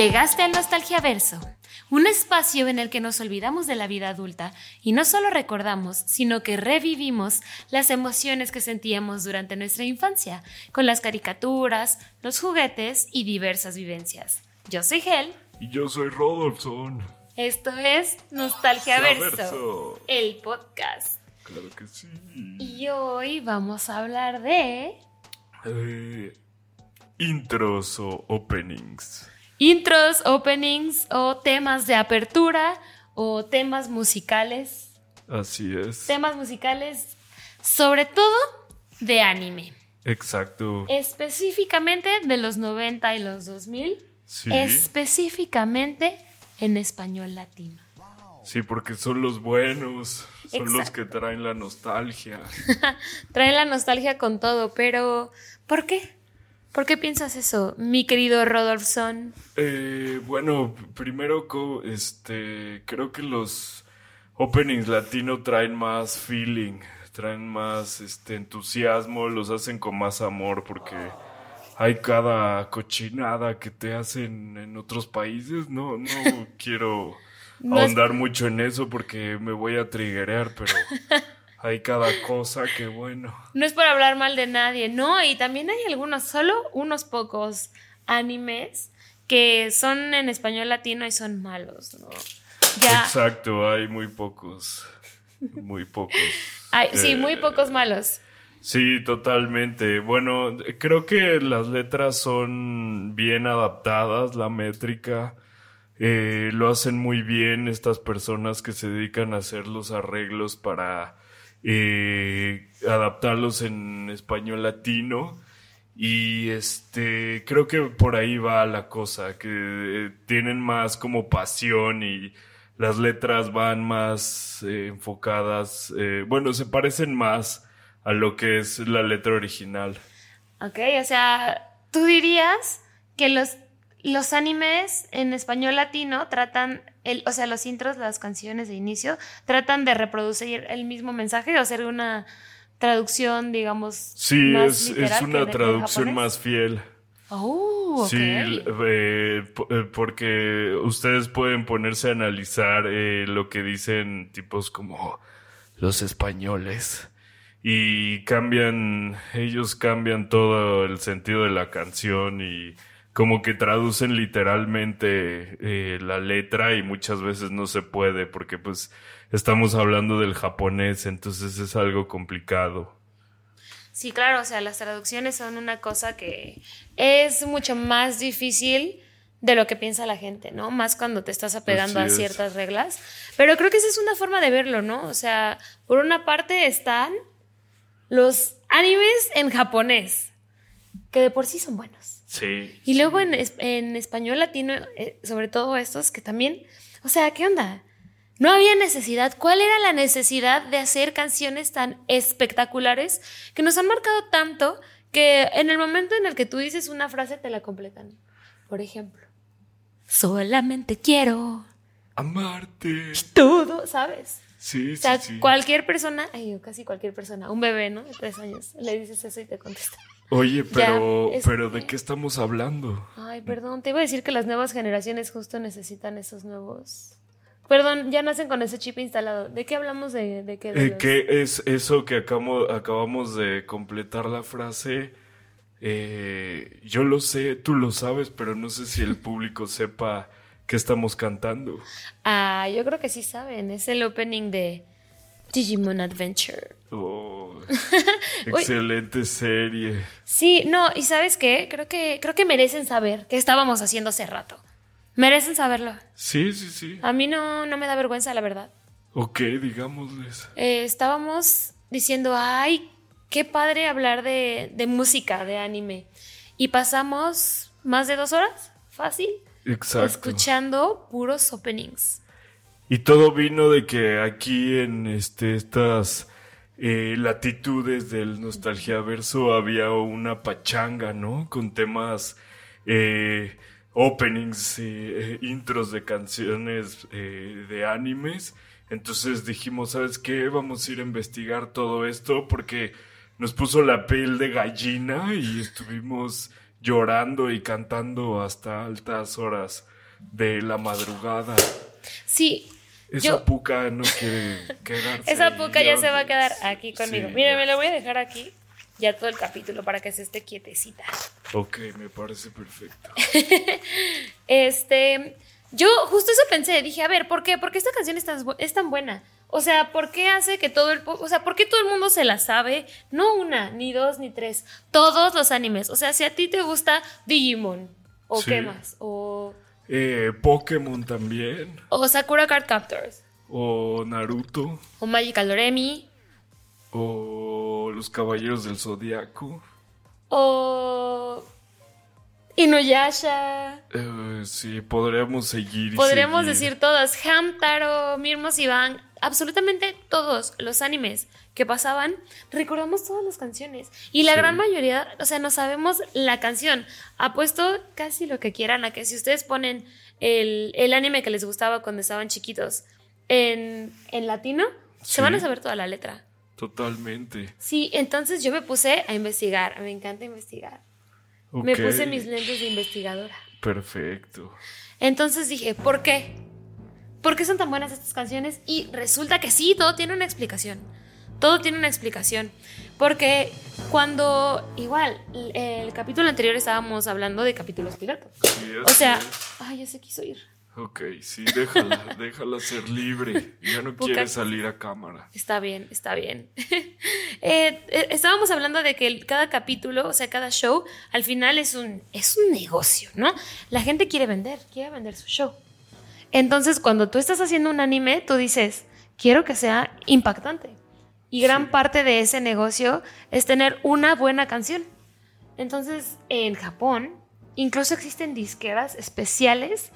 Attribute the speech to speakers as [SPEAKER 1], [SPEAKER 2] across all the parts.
[SPEAKER 1] Llegaste al Nostalgia Verso, un espacio en el que nos olvidamos de la vida adulta y no solo recordamos, sino que revivimos las emociones que sentíamos durante nuestra infancia, con las caricaturas, los juguetes y diversas vivencias. Yo soy Hel.
[SPEAKER 2] Y yo soy Rodolfson.
[SPEAKER 1] Esto es Nostalgia Verso,
[SPEAKER 2] Verso.
[SPEAKER 1] el podcast.
[SPEAKER 2] Claro que sí.
[SPEAKER 1] Y hoy vamos a hablar de
[SPEAKER 2] Eh, intros o openings.
[SPEAKER 1] Intros, openings o temas de apertura o temas musicales.
[SPEAKER 2] Así es.
[SPEAKER 1] Temas musicales, sobre todo de anime.
[SPEAKER 2] Exacto.
[SPEAKER 1] Específicamente de los 90 y los 2000.
[SPEAKER 2] Sí.
[SPEAKER 1] Específicamente en español latino.
[SPEAKER 2] Sí, porque son los buenos. Son los que traen la nostalgia.
[SPEAKER 1] Trae la nostalgia con todo, pero ¿por qué? ¿Por qué piensas eso, mi querido Rodolfson?
[SPEAKER 2] Eh, bueno, primero este creo que los openings latino traen más feeling, traen más este entusiasmo, los hacen con más amor porque hay cada cochinada que te hacen en otros países. No, no quiero
[SPEAKER 1] No es-
[SPEAKER 2] ahondar mucho en eso porque me voy a triggerear, pero hay cada cosa que bueno.
[SPEAKER 1] No es por hablar mal de nadie, no, y también hay algunos, solo unos pocos animes que son en español latino y son malos, ¿no? Ya,
[SPEAKER 2] Exacto, hay muy pocos, muy pocos.
[SPEAKER 1] sí,
[SPEAKER 2] Eh,
[SPEAKER 1] muy pocos malos.
[SPEAKER 2] Sí, totalmente. Bueno, creo que las letras son bien adaptadas, la métrica. eh, lo hacen muy bien estas personas que se dedican a hacer los arreglos para eh, adaptarlos en español latino. Y este, creo que por ahí va la cosa, que eh, tienen más como pasión y las letras van más eh, enfocadas, eh, bueno, se parecen más a lo que es la letra original.
[SPEAKER 1] Ok, o sea, tú dirías que los, los animes en español latino tratan, el, o sea, los intros, las canciones de inicio, tratan de reproducir el mismo mensaje o hacer una traducción, digamos,
[SPEAKER 2] Sí,
[SPEAKER 1] más
[SPEAKER 2] es, es una traducción más fiel.
[SPEAKER 1] Oh, ok.
[SPEAKER 2] Sí, eh, eh, porque ustedes pueden ponerse a analizar eh, lo que dicen tipos como los españoles y cambian, ellos cambian todo el sentido de la canción y como que traducen literalmente eh, la letra y muchas veces no se puede porque pues estamos hablando del japonés, entonces es algo complicado.
[SPEAKER 1] Sí, claro, o sea, las traducciones son una cosa que es mucho más difícil de lo que piensa la gente, ¿no? Más cuando te estás apegando
[SPEAKER 2] Así
[SPEAKER 1] a
[SPEAKER 2] es.
[SPEAKER 1] ciertas reglas. Pero creo que esa es una forma de verlo, ¿no? O sea, por una parte están los animes en japonés, que de por sí son buenos.
[SPEAKER 2] Sí.
[SPEAKER 1] Y luego en, en español latino, eh, sobre todo estos que también, o sea, ¿qué onda? No había necesidad. ¿Cuál era la necesidad de hacer canciones tan espectaculares que nos han marcado tanto que en el momento en el que tú dices una frase te la completan? Por ejemplo, solamente quiero
[SPEAKER 2] Amarte.
[SPEAKER 1] todo, ¿sabes?
[SPEAKER 2] Sí,
[SPEAKER 1] O sea,
[SPEAKER 2] sí, sí.
[SPEAKER 1] cualquier persona, ay, casi cualquier persona, un bebé, ¿no? De tres años, le dices eso y te contesta.
[SPEAKER 2] Oye, pero,
[SPEAKER 1] es
[SPEAKER 2] pero ¿de qué estamos hablando?
[SPEAKER 1] Ay, perdón, te iba a decir que las nuevas generaciones justo necesitan esos nuevos. Perdón, ya nacen con ese chip instalado. ¿De qué hablamos de, de qué? De
[SPEAKER 2] Eh, ¿Qué es eso que acabo- acabamos de completar la frase? Eh, yo lo sé, tú lo sabes, pero no sé si el público sepa qué estamos cantando.
[SPEAKER 1] Ah, yo creo que sí saben. Es el opening de Digimon Adventure.
[SPEAKER 2] Oh, excelente serie.
[SPEAKER 1] Sí, no, y ¿sabes qué? Creo que, creo que merecen saber qué estábamos haciendo hace rato. Merecen saberlo.
[SPEAKER 2] Sí, sí, sí.
[SPEAKER 1] A mí no, no me da vergüenza, la verdad.
[SPEAKER 2] Ok, digámosles.
[SPEAKER 1] Eh, estábamos diciendo, ay, qué padre hablar de, de música, de anime. Y pasamos más de dos horas, fácil,
[SPEAKER 2] Exacto.
[SPEAKER 1] escuchando puros openings.
[SPEAKER 2] Y todo vino de que aquí en este, estas eh, latitudes del nostalgia verso había una pachanga, ¿no? Con temas, eh, openings, eh, intros de canciones de animes. Entonces dijimos, ¿sabes qué? Vamos a ir a investigar todo esto porque nos puso la piel de gallina y estuvimos llorando y cantando hasta altas horas de la madrugada.
[SPEAKER 1] Sí.
[SPEAKER 2] Esa
[SPEAKER 1] yo-
[SPEAKER 2] puca no quiere quedarse.
[SPEAKER 1] Esa puca ya se va a quedar aquí conmigo.
[SPEAKER 2] Sí,
[SPEAKER 1] Mira,
[SPEAKER 2] ya.
[SPEAKER 1] me la voy a dejar aquí ya todo el capítulo para que se esté quietecita.
[SPEAKER 2] Ok, me parece perfecto.
[SPEAKER 1] Este, yo justo eso pensé, dije, a ver, ¿por qué? ¿Por qué esta canción es tan, es tan buena? O sea, ¿por qué hace que todo el, o sea, ¿por qué todo el mundo se la sabe? No una, ni dos, ni tres, todos los animes. O sea, si a ti te gusta Digimon, o
[SPEAKER 2] Sí.
[SPEAKER 1] qué más, o,
[SPEAKER 2] Eh, Pokémon también.
[SPEAKER 1] o Sakura Card Captors,
[SPEAKER 2] O Naruto.
[SPEAKER 1] o Magical Doremi,
[SPEAKER 2] O Los Caballeros del Zodiaco.
[SPEAKER 1] o Inuyasha.
[SPEAKER 2] Eh, sí, podríamos seguir. y
[SPEAKER 1] Podríamos
[SPEAKER 2] seguir.
[SPEAKER 1] decir todos, Hamtaro, Mirmos Iván, absolutamente todos los animes que pasaban, recordamos todas las canciones. Y la
[SPEAKER 2] Sí.
[SPEAKER 1] gran mayoría, o sea, no sabemos la canción. Apuesto casi lo que quieran a que si ustedes ponen el, el anime que les gustaba cuando estaban chiquitos en, en latino, se van a saber toda la letra.
[SPEAKER 2] Totalmente.
[SPEAKER 1] Sí, entonces yo me puse a investigar, me encanta investigar. Me puse mis lentes de investigadora.
[SPEAKER 2] Perfecto.
[SPEAKER 1] Entonces dije, ¿por qué? ¿Por qué son tan buenas estas canciones? Y resulta que sí, todo tiene una explicación. Todo tiene una explicación. Porque cuando, igual, el, capítulo anterior estábamos hablando de capítulos pilotos.
[SPEAKER 2] Sí,
[SPEAKER 1] O sea, ay, ya se quiso ir.
[SPEAKER 2] Ok, sí, déjala, déjala ser libre. Ya no quiere salir a cámara.
[SPEAKER 1] Está bien, está bien. Eh, eh, estábamos hablando de que cada capítulo, o sea, cada show, al final es un, es un negocio, ¿no? La gente quiere vender, quiere vender su show. Entonces, cuando tú estás haciendo un anime, tú dices, quiero que sea impactante. Y gran
[SPEAKER 2] Sí.
[SPEAKER 1] parte de ese negocio es tener una buena canción. Entonces, en Japón, incluso existen disqueras especiales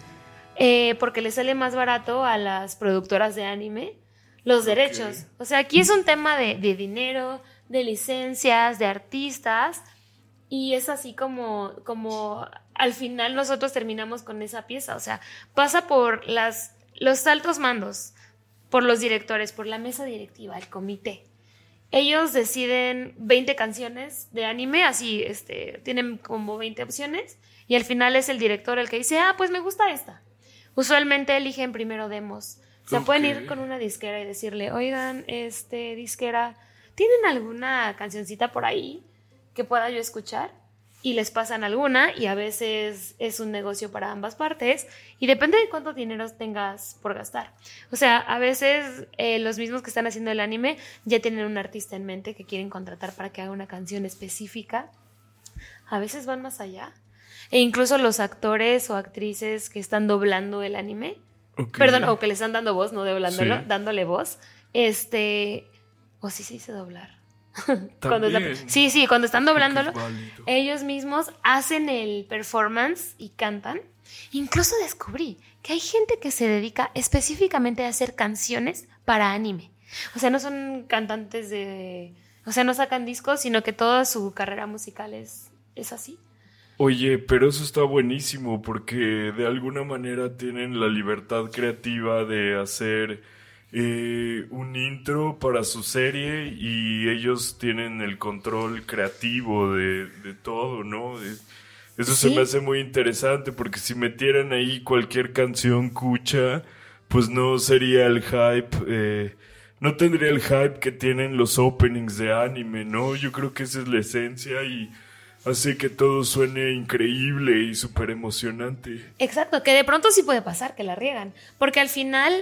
[SPEAKER 1] eh, porque les sale más barato a las productoras de anime los derechos. O sea, aquí es un tema de, de dinero, de licencias, de artistas. Y es así como, como al final nosotros terminamos con esa pieza. O sea, pasa por las, los altos mandos, por los directores, por la mesa directiva, el comité. Ellos deciden 20 canciones de anime, así, este, tienen como 20 opciones, y al final es el director el que dice, ah, pues me gusta esta. Usualmente eligen primero demos. O sea, pueden ir con una disquera y decirle, oigan, este, disquera, ¿tienen alguna cancioncita por ahí que pueda yo escuchar? Y les pasan alguna y a veces es un negocio para ambas partes y depende de cuánto dinero tengas por gastar. O sea, a veces eh, los mismos que están haciendo el anime ya tienen un artista en mente que quieren contratar para que haga una canción específica. A veces van más allá. E incluso los actores o actrices que están doblando el anime. Perdón, o que le están dando voz, no doblándolo,
[SPEAKER 2] Sí.
[SPEAKER 1] dándole voz. Este. O sí se dice doblar. Cuando la- sí, sí, cuando están doblándolo, ellos mismos hacen el performance y cantan. Incluso descubrí que hay gente que se dedica específicamente a hacer canciones para anime. O sea, no son cantantes de. O sea, no sacan discos, sino que toda su carrera musical es, es así.
[SPEAKER 2] Oye, pero eso está buenísimo porque de alguna manera tienen la libertad creativa de hacer eh, un intro para su serie y ellos tienen el control creativo de, de todo, ¿no? Eso se me hace muy interesante porque si metieran ahí cualquier canción cucha, pues no sería el hype, eh, no tendría el hype que tienen los openings de anime, ¿no? Yo creo que esa es la esencia y hace que todo suene increíble y súper emocionante.
[SPEAKER 1] Exacto, que de pronto sí puede pasar que la riegan, porque al final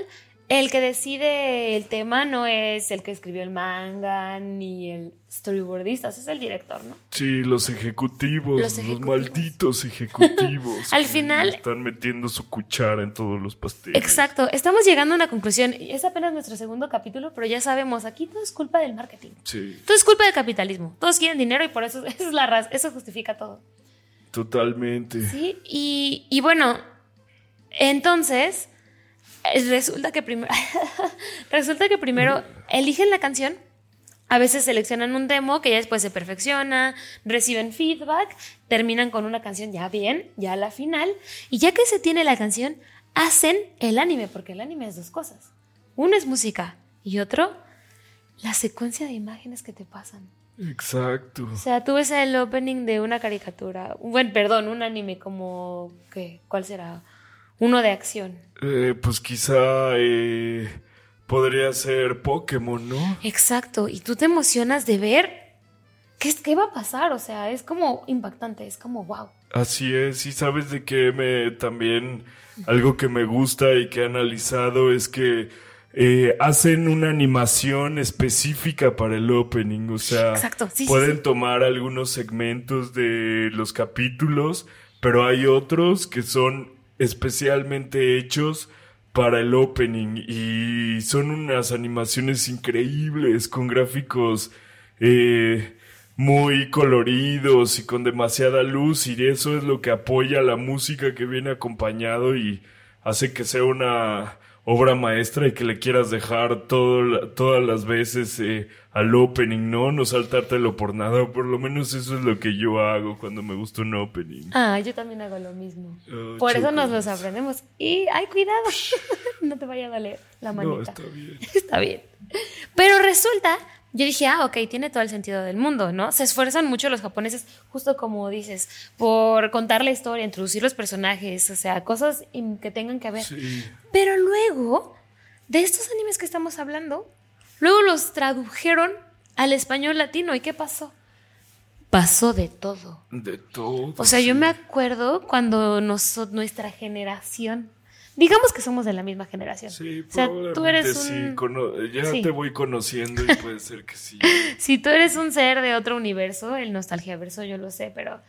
[SPEAKER 1] el que decide el tema no es el que escribió el manga ni el storyboardista, es el director, ¿no?
[SPEAKER 2] Sí, los ejecutivos,
[SPEAKER 1] Los
[SPEAKER 2] malditos ejecutivos.
[SPEAKER 1] Al final-
[SPEAKER 2] Están metiendo su cuchara en todos los pasteles.
[SPEAKER 1] Exacto, estamos llegando a una conclusión, es apenas nuestro segundo capítulo, pero ya sabemos, aquí todo es culpa del marketing.
[SPEAKER 2] Sí,
[SPEAKER 1] Todo es culpa del capitalismo. Todos quieren dinero y por eso es la raz, eso justifica todo.
[SPEAKER 2] totalmente.
[SPEAKER 1] Sí, y, y bueno, entonces resulta que primero resulta que primero eligen la canción, a veces seleccionan un demo que ya después se perfecciona, reciben feedback, terminan con una canción ya bien, ya a la final, y ya que se tiene la canción, hacen el anime, porque el anime es dos cosas. Uno es música y otro la secuencia de imágenes que te pasan.
[SPEAKER 2] Exacto.
[SPEAKER 1] O sea, tú ves el opening de una caricatura, bueno, perdón, un anime como, ¿qué? ¿Cuál será? Uno de acción.
[SPEAKER 2] Eh, pues quizá eh, podría ser Pokémon, ¿no?
[SPEAKER 1] Exacto, y tú te emocionas de ver qué, qué va a pasar, o sea, es como impactante, es como wow.
[SPEAKER 2] Así es, y sabes de qué me también algo que me gusta y que he analizado es que eh, hacen una animación específica para el opening, o sea,
[SPEAKER 1] sí, sí,
[SPEAKER 2] pueden
[SPEAKER 1] sí.
[SPEAKER 2] tomar algunos segmentos de los capítulos, pero hay otros que son especialmente hechos para el opening y son unas animaciones increíbles con gráficos eh, muy coloridos y con demasiada luz y eso es lo que apoya la música que viene acompañado y hace que sea una obra maestra y que le quieras dejar todo, todas las veces eh, al opening, ¿no? No saltártelo por nada, por lo menos eso es lo que yo hago cuando me gusta un opening.
[SPEAKER 1] Ah, yo también hago lo mismo.
[SPEAKER 2] Oh,
[SPEAKER 1] Por eso nos los aprendemos. Y, ay, cuidado, no te vaya a doler la manita.
[SPEAKER 2] No, está bien.
[SPEAKER 1] Está bien. Pero resulta, yo dije, ah, ok, tiene todo el sentido del mundo, ¿no? Se esfuerzan mucho los japoneses, justo como dices, por contar la historia, introducir los personajes, o sea, cosas que tengan que ver.
[SPEAKER 2] Sí.
[SPEAKER 1] Pero luego, de estos animes que estamos hablando, luego los tradujeron al español latino. ¿Y qué pasó? Pasó de todo.
[SPEAKER 2] De todo.
[SPEAKER 1] O sea, yo me acuerdo cuando nos- nuestra generación, digamos que somos de la misma generación.
[SPEAKER 2] Sí,
[SPEAKER 1] o sea, tú eres
[SPEAKER 2] sí,
[SPEAKER 1] un...
[SPEAKER 2] cono- ya
[SPEAKER 1] Sí.
[SPEAKER 2] te voy conociendo y puede ser que sí.
[SPEAKER 1] Si tú eres un ser de otro universo, el nostalgiaverso, yo lo sé, pero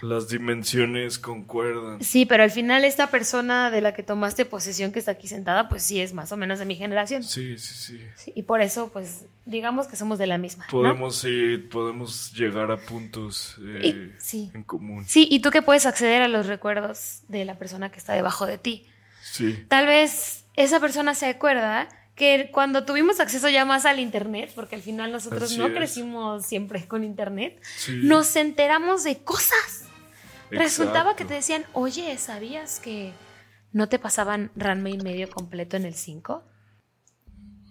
[SPEAKER 2] Las dimensiones concuerdan.
[SPEAKER 1] sí, pero al final esta persona de la que tomaste posesión que está aquí sentada, pues sí es más o menos de mi generación.
[SPEAKER 2] Sí, sí, sí.
[SPEAKER 1] Sí, y por eso, pues, digamos que somos de la misma. ¿no?
[SPEAKER 2] Podemos, sí, podemos llegar a puntos eh,
[SPEAKER 1] Y- sí.
[SPEAKER 2] en común.
[SPEAKER 1] Sí, y tú que puedes acceder a los recuerdos de la persona que está debajo de ti.
[SPEAKER 2] Sí.
[SPEAKER 1] Tal vez esa persona se acuerda que cuando tuvimos acceso ya más al internet, porque al final nosotros
[SPEAKER 2] Así
[SPEAKER 1] no
[SPEAKER 2] es.
[SPEAKER 1] crecimos siempre con internet,
[SPEAKER 2] Sí.
[SPEAKER 1] nos enteramos de cosas. Resultaba que te decían, oye, ¿sabías que no te pasaban Ranma y medio completo en el 5?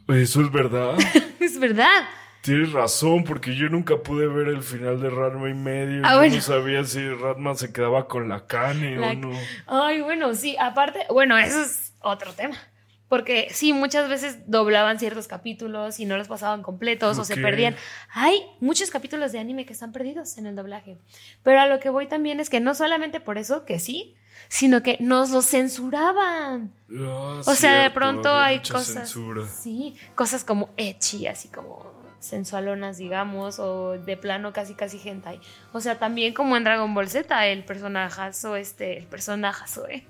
[SPEAKER 2] Eso es verdad.
[SPEAKER 1] es verdad.
[SPEAKER 2] Tienes razón, porque yo nunca pude ver el final de Ranma y medio.
[SPEAKER 1] Ah,
[SPEAKER 2] yo
[SPEAKER 1] bueno.
[SPEAKER 2] no sabía si Ratman se quedaba con la Kane
[SPEAKER 1] La-
[SPEAKER 2] o no.
[SPEAKER 1] Ay, bueno, sí, aparte, bueno, eso es otro tema. Porque sí, muchas veces doblaban ciertos capítulos y no los pasaban completos o se perdían. Hay muchos capítulos de anime que están perdidos en el doblaje. Pero a lo que voy también es que no solamente por eso, que sí, sino que nos los censuraban.
[SPEAKER 2] Ah,
[SPEAKER 1] O sea, de pronto hay cosas.
[SPEAKER 2] censura.
[SPEAKER 1] Sí, cosas como ecchi, así como sensualonas, digamos, o de plano casi casi hentai. O sea, también como en Dragon Ball Z, el personajazo, este, el personajazo, ¿eh?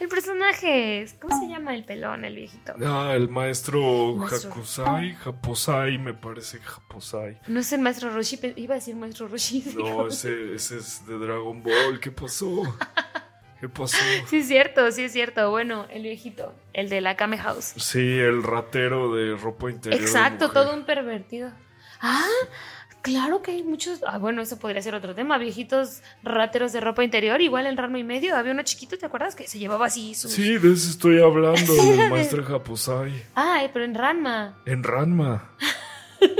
[SPEAKER 1] El personaje, ¿cómo se llama el pelón, el viejito?
[SPEAKER 2] Ah, el maestro,
[SPEAKER 1] Maestro.
[SPEAKER 2] Hakusai, Japosai, me parece Japosai.
[SPEAKER 1] No es el maestro Roshi, iba a decir maestro Roshi.
[SPEAKER 2] No, ese, ese es de Dragon Ball. ¿Qué pasó? ¿Qué pasó?
[SPEAKER 1] Sí, es cierto, sí es cierto. Bueno, el viejito, el de la Kame House.
[SPEAKER 2] Sí, el ratero de ropa interior.
[SPEAKER 1] Exacto, todo un pervertido. Ah, claro que hay muchos. Ah, bueno, eso podría ser otro tema. Viejitos rateros de ropa interior, igual en Ramo y medio. Había uno chiquito, ¿te acuerdas? Que se llevaba así sus.
[SPEAKER 2] Sí, de eso estoy hablando, del maestro Japosai.
[SPEAKER 1] Ay, pero en Ranma.
[SPEAKER 2] En Ranma.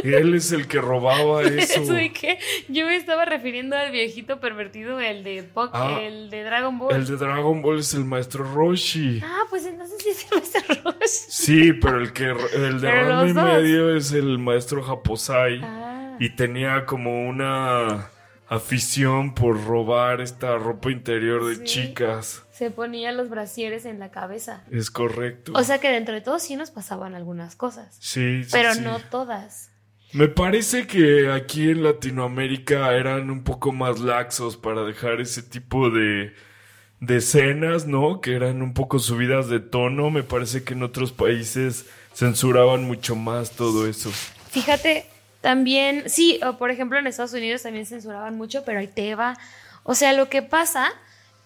[SPEAKER 2] Él es el que robaba eso.
[SPEAKER 1] Eso de que yo me estaba refiriendo al viejito pervertido, el de Pok-
[SPEAKER 2] Ah,
[SPEAKER 1] el de Dragon Ball.
[SPEAKER 2] El de Dragon Ball es el maestro Roshi.
[SPEAKER 1] Ah, pues entonces sí es el maestro Roshi.
[SPEAKER 2] Sí, pero el que el de Ranma y medio es el maestro Japosai.
[SPEAKER 1] Ah.
[SPEAKER 2] Y tenía como una afición por robar esta ropa interior de
[SPEAKER 1] Sí.
[SPEAKER 2] chicas.
[SPEAKER 1] Se ponía los brasieres en la cabeza.
[SPEAKER 2] Es correcto.
[SPEAKER 1] O sea que dentro de todo sí nos pasaban algunas cosas.
[SPEAKER 2] sí, sí,
[SPEAKER 1] Pero
[SPEAKER 2] sí.
[SPEAKER 1] no todas.
[SPEAKER 2] Me parece que aquí en Latinoamérica eran un poco más laxos para dejar ese tipo de, de escenas, ¿no? Que eran un poco subidas de tono. Me parece que en otros países censuraban mucho más todo eso.
[SPEAKER 1] Fíjate, también, sí, o por ejemplo en Estados Unidos también censuraban mucho, pero ahí te va. O sea, lo que pasa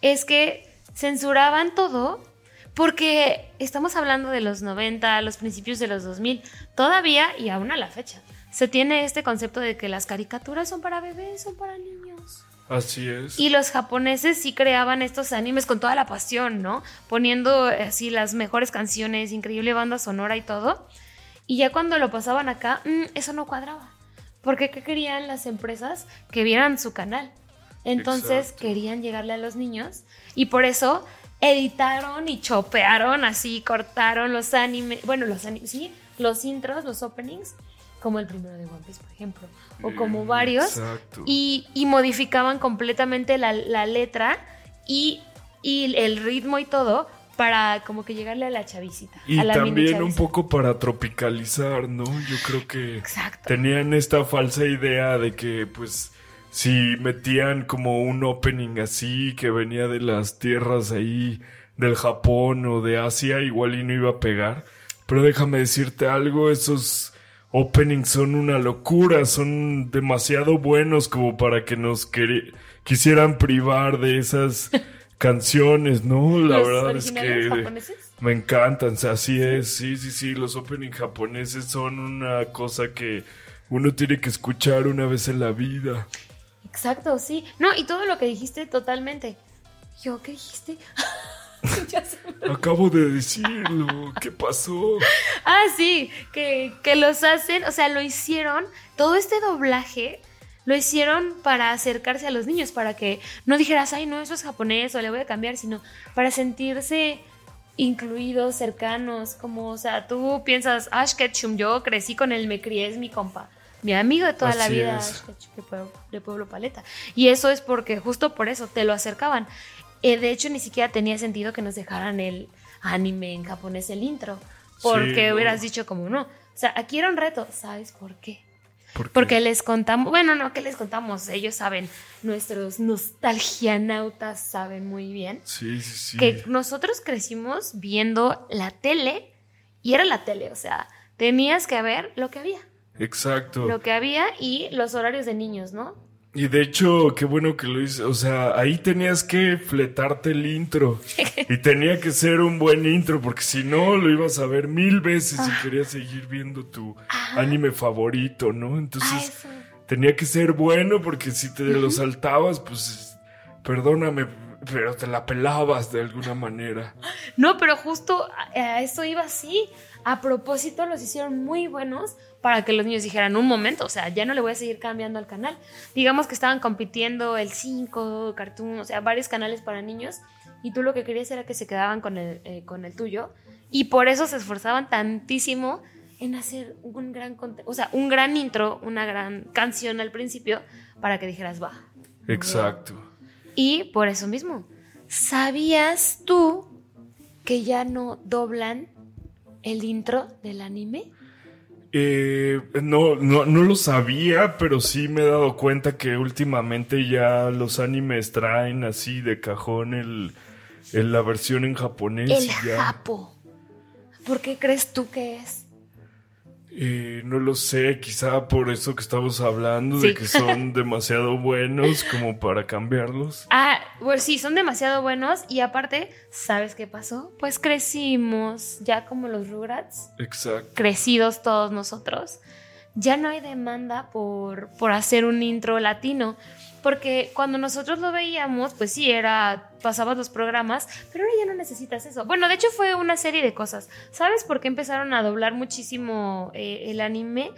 [SPEAKER 1] es que censuraban todo porque estamos hablando de los 90, los principios de los 2000, todavía y aún a la fecha. Se tiene este concepto de que las caricaturas son para bebés, son para niños.
[SPEAKER 2] Así es.
[SPEAKER 1] Y los japoneses sí creaban estos animes con toda la pasión, ¿no? Poniendo eh, así las mejores canciones, increíble banda sonora y todo. Y ya cuando lo pasaban acá, mm, eso no cuadraba. Porque ¿qué querían las empresas? Que vieran su canal. Entonces
[SPEAKER 2] Exacto.
[SPEAKER 1] querían llegarle a los niños y por eso editaron y chopearon así, cortaron los animes, bueno, los animes, sí, los intros, los openings, como el primero de One Piece, por ejemplo, o como
[SPEAKER 2] Mm,
[SPEAKER 1] varios,
[SPEAKER 2] Exacto.
[SPEAKER 1] y, y modificaban completamente la, la letra y, y el ritmo y todo para como que llegarle a la chavisita.
[SPEAKER 2] Y
[SPEAKER 1] a la mini
[SPEAKER 2] también un poco para tropicalizar, ¿no? Yo creo que
[SPEAKER 1] Exacto.
[SPEAKER 2] tenían esta falsa idea de que, pues, si metían como un opening así que venía de las tierras ahí del Japón o de Asia, igual y no iba a pegar. Pero déjame decirte algo, esos openings son una locura, son demasiado buenos como para que nos quisieran privar de esas canciones, ¿no? La
[SPEAKER 1] ¿Los
[SPEAKER 2] verdad es que...
[SPEAKER 1] japoneses?
[SPEAKER 2] Me encantan, o sea, así es, sí, sí, sí, los opening japoneses son una cosa que uno tiene que escuchar una vez en la vida.
[SPEAKER 1] Exacto, sí. No, y todo lo que dijiste totalmente. Yo, ¿qué dijiste? Ya se me-
[SPEAKER 2] Acabo de decirlo, ¿qué pasó?
[SPEAKER 1] ah, sí, que, que los hacen, o sea, lo hicieron, todo este doblaje lo hicieron para acercarse a los niños, para que no dijeras, ay, no, eso es japonés o le voy a cambiar, sino para sentirse incluidos, cercanos, como, o sea, tú piensas, Ash Ketchum, yo crecí con él, me crié, es mi compa. Mi amigo de toda la vida,
[SPEAKER 2] es.
[SPEAKER 1] Ash Ketchum, de Pueblo, de Pueblo Paleta. Y eso es porque justo por eso te lo acercaban. Eh, de hecho, ni siquiera tenía sentido que nos dejaran el anime en japonés, el intro. Porque
[SPEAKER 2] Sí, no.
[SPEAKER 1] hubieras dicho como no. O sea, aquí era un reto. ¿Sabes por qué?
[SPEAKER 2] ¿Por qué?
[SPEAKER 1] Porque les contamos, bueno, no, que les contamos? Ellos saben, nuestros nostalgianautas saben muy bien
[SPEAKER 2] Sí, sí, sí.
[SPEAKER 1] que nosotros crecimos viendo la tele y era la tele, o sea, tenías que ver lo que había,
[SPEAKER 2] Exacto.
[SPEAKER 1] lo que había y los horarios de niños, ¿no?
[SPEAKER 2] Y de hecho, qué bueno que lo hice. O sea, ahí tenías que fletarte el intro. y tenía que ser un buen intro, porque si no, lo ibas a ver mil veces
[SPEAKER 1] Ah.
[SPEAKER 2] y querías seguir viendo tu anime favorito, ¿no?
[SPEAKER 1] Ah,
[SPEAKER 2] Entonces,
[SPEAKER 1] eso.
[SPEAKER 2] tenía que ser bueno, porque si te lo saltabas, pues, perdóname, pero te la pelabas de alguna manera.
[SPEAKER 1] No, pero justo a eso iba así. A propósito, los hicieron muy buenos para que los niños dijeran, un momento, o sea, ya no le voy a seguir cambiando al canal. Digamos que estaban compitiendo el 5, Cartoon, o sea, varios canales para niños, y tú lo que querías era que se quedaban con el, eh, con el tuyo, y por eso se esforzaban tantísimo en hacer un gran, o sea, un gran intro, una gran canción al principio, para que dijeras, va.
[SPEAKER 2] Exacto.
[SPEAKER 1] Y por eso mismo, ¿sabías tú que ya no doblan el intro del anime?
[SPEAKER 2] Eh, no, no, no lo sabía, pero sí me he dado cuenta que últimamente ya los animes traen así de cajón el, el- la versión en japonés.
[SPEAKER 1] El
[SPEAKER 2] ya.
[SPEAKER 1] japo. ¿Por qué crees tú que es?
[SPEAKER 2] Eh, no lo sé, quizá por eso que estamos hablando,
[SPEAKER 1] Sí.
[SPEAKER 2] de que son demasiado buenos como para cambiarlos.
[SPEAKER 1] Ah, pues sí, son demasiado buenos y aparte, ¿sabes qué pasó? Pues crecimos, ya como los Rugrats,
[SPEAKER 2] Exacto.
[SPEAKER 1] crecidos todos nosotros, ya no hay demanda por, por hacer un intro latino. Porque cuando nosotros lo veíamos, pues sí, era, pasabas los programas, pero ahora ya no necesitas eso. Bueno, de hecho fue una serie de cosas. ¿Sabes por qué empezaron a doblar muchísimo eh, el anime?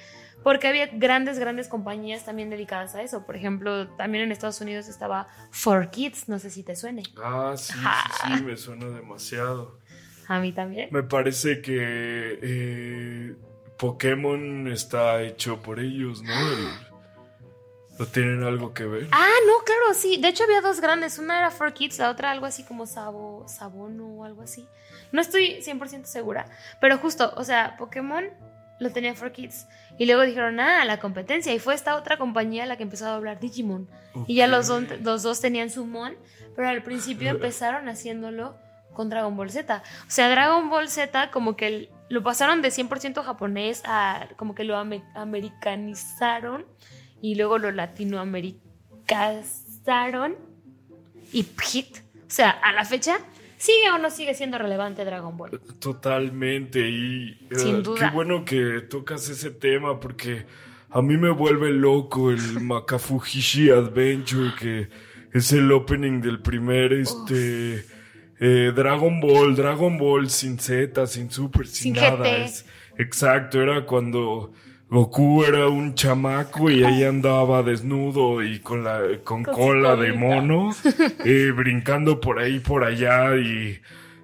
[SPEAKER 1] Porque había grandes, grandes compañías también dedicadas a eso. Por ejemplo, también en Estados Unidos estaba 4Kids, no sé si te suene.
[SPEAKER 2] Ah, sí, sí, sí, me suena demasiado.
[SPEAKER 1] A mí también.
[SPEAKER 2] Me parece que eh, Pokémon está hecho por ellos, ¿no? El- ¿No tienen algo que ver?
[SPEAKER 1] Ah, no, claro, sí. De hecho, había dos grandes. Una era For Kids, la otra algo así como Sabo, Sabono o algo así. No estoy 100% segura. Pero justo, o sea, Pokémon lo tenía For Kids. Y luego dijeron, ah, la competencia. Y fue esta otra compañía la que empezó a doblar Digimon. Y ya los, don- los dos tenían su mon. Pero al principio empezaron haciéndolo con Dragon Ball Z. O sea, Dragon Ball Z como que lo pasaron de 100% japonés a como que lo ame- americanizaron y luego lo latinoamericazaron y hit. O sea, a la fecha, ¿sigue o no sigue siendo relevante Dragon Ball?
[SPEAKER 2] Totalmente. Y eh,
[SPEAKER 1] Sin duda.
[SPEAKER 2] qué bueno que tocas ese tema porque a mí me vuelve loco el Makafuhishi Adventure, que es el opening del primer este eh, Dragon Ball, Dragon Ball sin Z, sin Super, sin,
[SPEAKER 1] Sin
[SPEAKER 2] nada. Es- exacto, era cuando Goku era un chamaco y ahí andaba desnudo y con la con, cola de mono, eh, brincando por ahí por allá y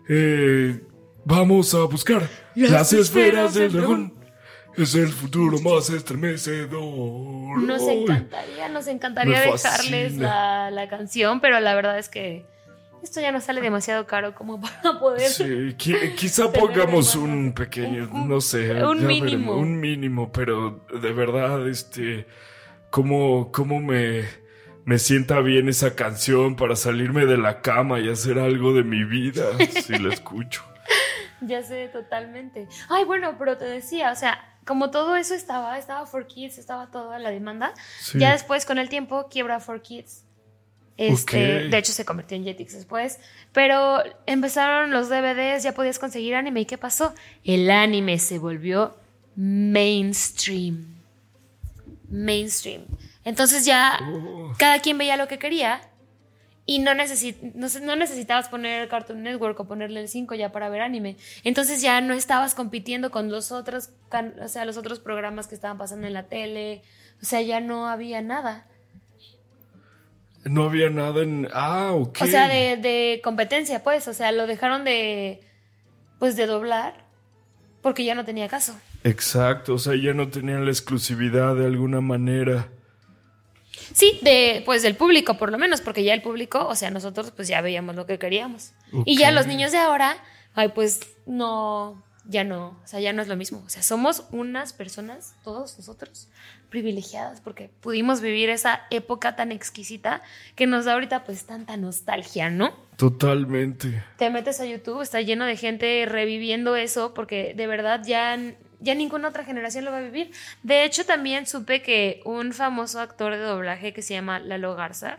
[SPEAKER 2] eh, vamos a buscar
[SPEAKER 1] Las
[SPEAKER 2] las, esferas del dragón. Es el futuro más estremecedor.
[SPEAKER 1] Nos encantaría, nos encantaría dejarles la, la canción, pero la verdad es que esto ya nos sale demasiado caro como para poder.
[SPEAKER 2] Sí, qui- quizá pongamos un pequeño,
[SPEAKER 1] Un-
[SPEAKER 2] no sé,
[SPEAKER 1] un mínimo.
[SPEAKER 2] veremos, un mínimo, pero de verdad, este, cómo, cómo me, me sienta bien esa canción para salirme de la cama y hacer algo de mi vida si la escucho.
[SPEAKER 1] Ya sé, totalmente. Ay, bueno, pero te decía, o sea, como todo eso estaba, estaba For Kids, estaba toda la demanda,
[SPEAKER 2] Sí.
[SPEAKER 1] ya después con el tiempo quiebra For Kids. Este. De hecho, se convirtió en Jetix después. Pero empezaron los DVDs, ya podías conseguir anime. ¿Y qué pasó? El anime se volvió mainstream. Mainstream. Entonces ya
[SPEAKER 2] Oh.
[SPEAKER 1] cada quien veía lo que quería y no, necesi- no, necesitabas poner el Cartoon Network o ponerle el 5 ya para ver anime. Entonces ya no estabas compitiendo con los otros, o sea, los otros programas que estaban pasando en la tele. O sea, ya no había nada.
[SPEAKER 2] No había nada en... Ah, ok.
[SPEAKER 1] O sea, de, de competencia, pues. O sea, lo dejaron de. Pues de doblar. Porque ya no tenía caso.
[SPEAKER 2] Exacto, o sea, ya no tenían la exclusividad de alguna manera.
[SPEAKER 1] Sí, de, pues del público, por lo menos, porque ya el público, o sea, nosotros pues ya veíamos lo que queríamos. Y ya los niños de ahora, ay, pues no, ya no, o sea, ya no es lo mismo. O sea, somos unas personas, todos nosotros, privilegiadas, porque pudimos vivir esa época tan exquisita que nos da ahorita pues tanta nostalgia, ¿no?
[SPEAKER 2] Totalmente.
[SPEAKER 1] te metes a YouTube, está lleno de gente reviviendo eso porque de verdad ya, ya ninguna otra generación lo va a vivir. De hecho, también supe que un famoso actor de doblaje que se llama Lalo Garza,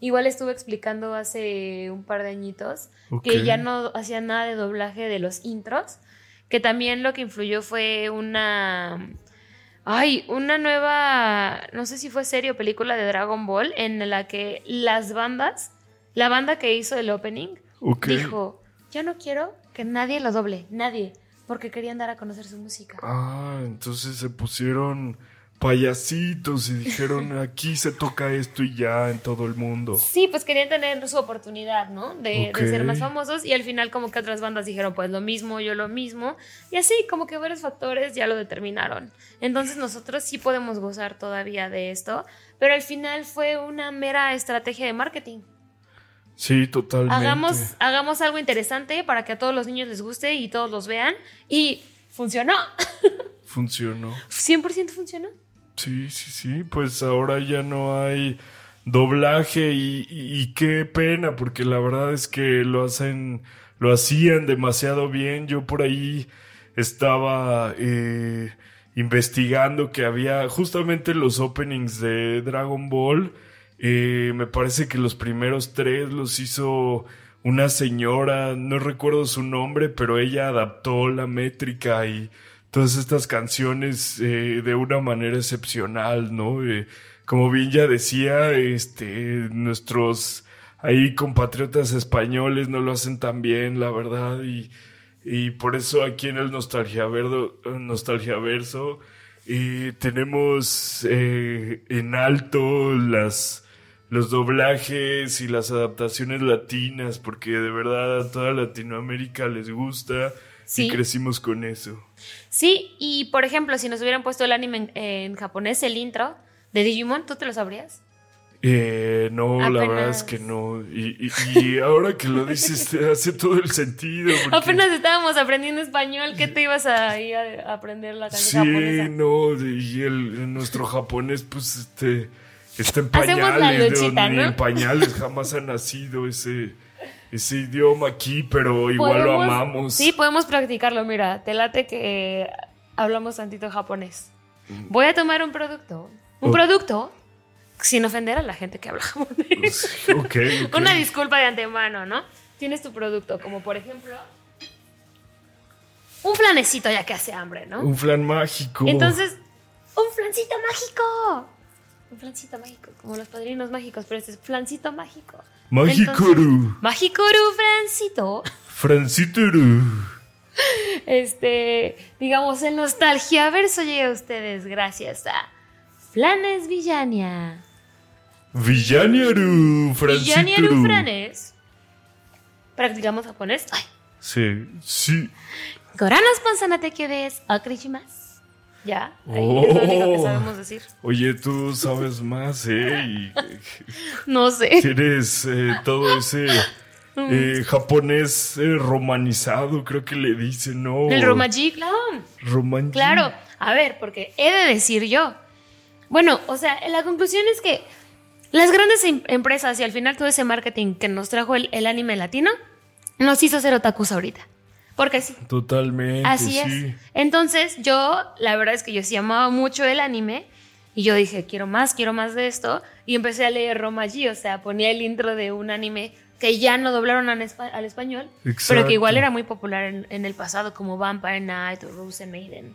[SPEAKER 1] igual estuvo explicando hace un par de añitos que ya no hacía nada de doblaje de los intros, que también lo que influyó fue una... Ay, una nueva, no sé si fue serie o película de Dragon Ball en la que las bandas, la banda que hizo el opening, dijo, yo no quiero que nadie lo doble, nadie, porque querían dar a conocer su música.
[SPEAKER 2] Ah, entonces se pusieron payasitos y dijeron aquí se toca esto y ya en todo el mundo.
[SPEAKER 1] Sí, pues querían tener su oportunidad, ¿no? De, de ser más famosos y al final como que otras bandas dijeron pues lo mismo, yo lo mismo y así como que varios factores ya lo determinaron. Entonces nosotros sí podemos gozar todavía de esto, pero al final fue una mera estrategia de marketing.
[SPEAKER 2] Sí, totalmente.
[SPEAKER 1] Hagamos, hagamos algo interesante para que a todos los niños les guste y todos los vean y funcionó.
[SPEAKER 2] Funcionó.
[SPEAKER 1] 100% funcionó.
[SPEAKER 2] Sí, sí, sí. Pues ahora ya no hay doblaje y, y- qué pena, porque la verdad es que lo hacen, lo hacían demasiado bien. Yo por ahí estaba eh, investigando que había justamente los openings de Dragon Ball. eh, me parece que los primeros tres los hizo una señora, no recuerdo su nombre, pero ella adaptó la métrica y todas estas canciones eh, de una manera excepcional, ¿no? Eh, como bien ya decía, este, nuestros ahí compatriotas españoles no lo hacen tan bien, la verdad, y, y por eso aquí en el Nostalgia, Verdo, Nostalgia Verso eh, tenemos en alto las los doblajes y las adaptaciones latinas, porque de verdad a toda Latinoamérica les gusta
[SPEAKER 1] Sí.
[SPEAKER 2] y crecimos con eso.
[SPEAKER 1] Sí, y por ejemplo, si nos hubieran puesto el anime en, en japonés, el intro de Digimon, ¿tú te lo sabrías?
[SPEAKER 2] Eh, no, la verdad es que no. Y, y- y ahora que lo dices, te hace todo el sentido. porque-
[SPEAKER 1] Apenas estábamos aprendiendo español, ¿qué te ibas a ir a aprender la
[SPEAKER 2] Sí,
[SPEAKER 1] canción japonesa?
[SPEAKER 2] no, y el, nuestro japonés, pues, este, está en
[SPEAKER 1] Hacemos la
[SPEAKER 2] pañales, ni en pañales jamás ha nacido ese, ese idioma aquí, pero igual lo amamos.
[SPEAKER 1] Sí, podemos practicarlo. Mira, te late que hablamos tantito japonés. Voy a tomar un producto. Un.
[SPEAKER 2] Oh.
[SPEAKER 1] producto sin ofender a la gente que habla japonés.
[SPEAKER 2] Ok, ok.
[SPEAKER 1] Una disculpa de antemano, ¿no? Tienes tu producto, como por ejemplo. Un flanecito ya que hace hambre, ¿no?
[SPEAKER 2] Un flan mágico.
[SPEAKER 1] Entonces, un flancito mágico. Un flancito mágico, como los padrinos mágicos, pero este es flancito mágico.
[SPEAKER 2] Magikuru.
[SPEAKER 1] Magikuru flancito.
[SPEAKER 2] Francituru.
[SPEAKER 1] Este, digamos, en Nostalgia Verso llega a ustedes gracias a Flanes Villania.
[SPEAKER 2] Villaniaru,
[SPEAKER 1] Villaniaru
[SPEAKER 2] Francitru.
[SPEAKER 1] Franes. Practicamos japonés. Ay.
[SPEAKER 2] Sí, sí.
[SPEAKER 1] Goranos Ponsanate Kyudes, Okrishimasu. Ya, ahí es lo único que
[SPEAKER 2] Oh.
[SPEAKER 1] sabemos decir.
[SPEAKER 2] Oye, tú sabes más, ¿eh? Y
[SPEAKER 1] No sé.
[SPEAKER 2] tienes eh, todo ese eh, japonés eh, romanizado, creo que le dicen, ¿no?
[SPEAKER 1] El Romaji, claro.
[SPEAKER 2] Romanji.
[SPEAKER 1] Claro, a ver, porque he de decir yo. Bueno, o sea, la conclusión es que las grandes em- empresas y al final todo ese marketing que nos trajo el, el anime latino nos hizo ser otakus ahorita. Porque sí.
[SPEAKER 2] Totalmente.
[SPEAKER 1] Así
[SPEAKER 2] sí.
[SPEAKER 1] es. Entonces, yo, la verdad es que yo sí amaba mucho el anime. Y yo dije, quiero más, quiero más de esto. Y empecé a leer Romaji, o sea, ponía el intro de un anime que ya no doblaron al, espa- al español, pero
[SPEAKER 2] Exacto.
[SPEAKER 1] que igual era muy popular en, en el pasado, como Vampire Night o Rose Maiden.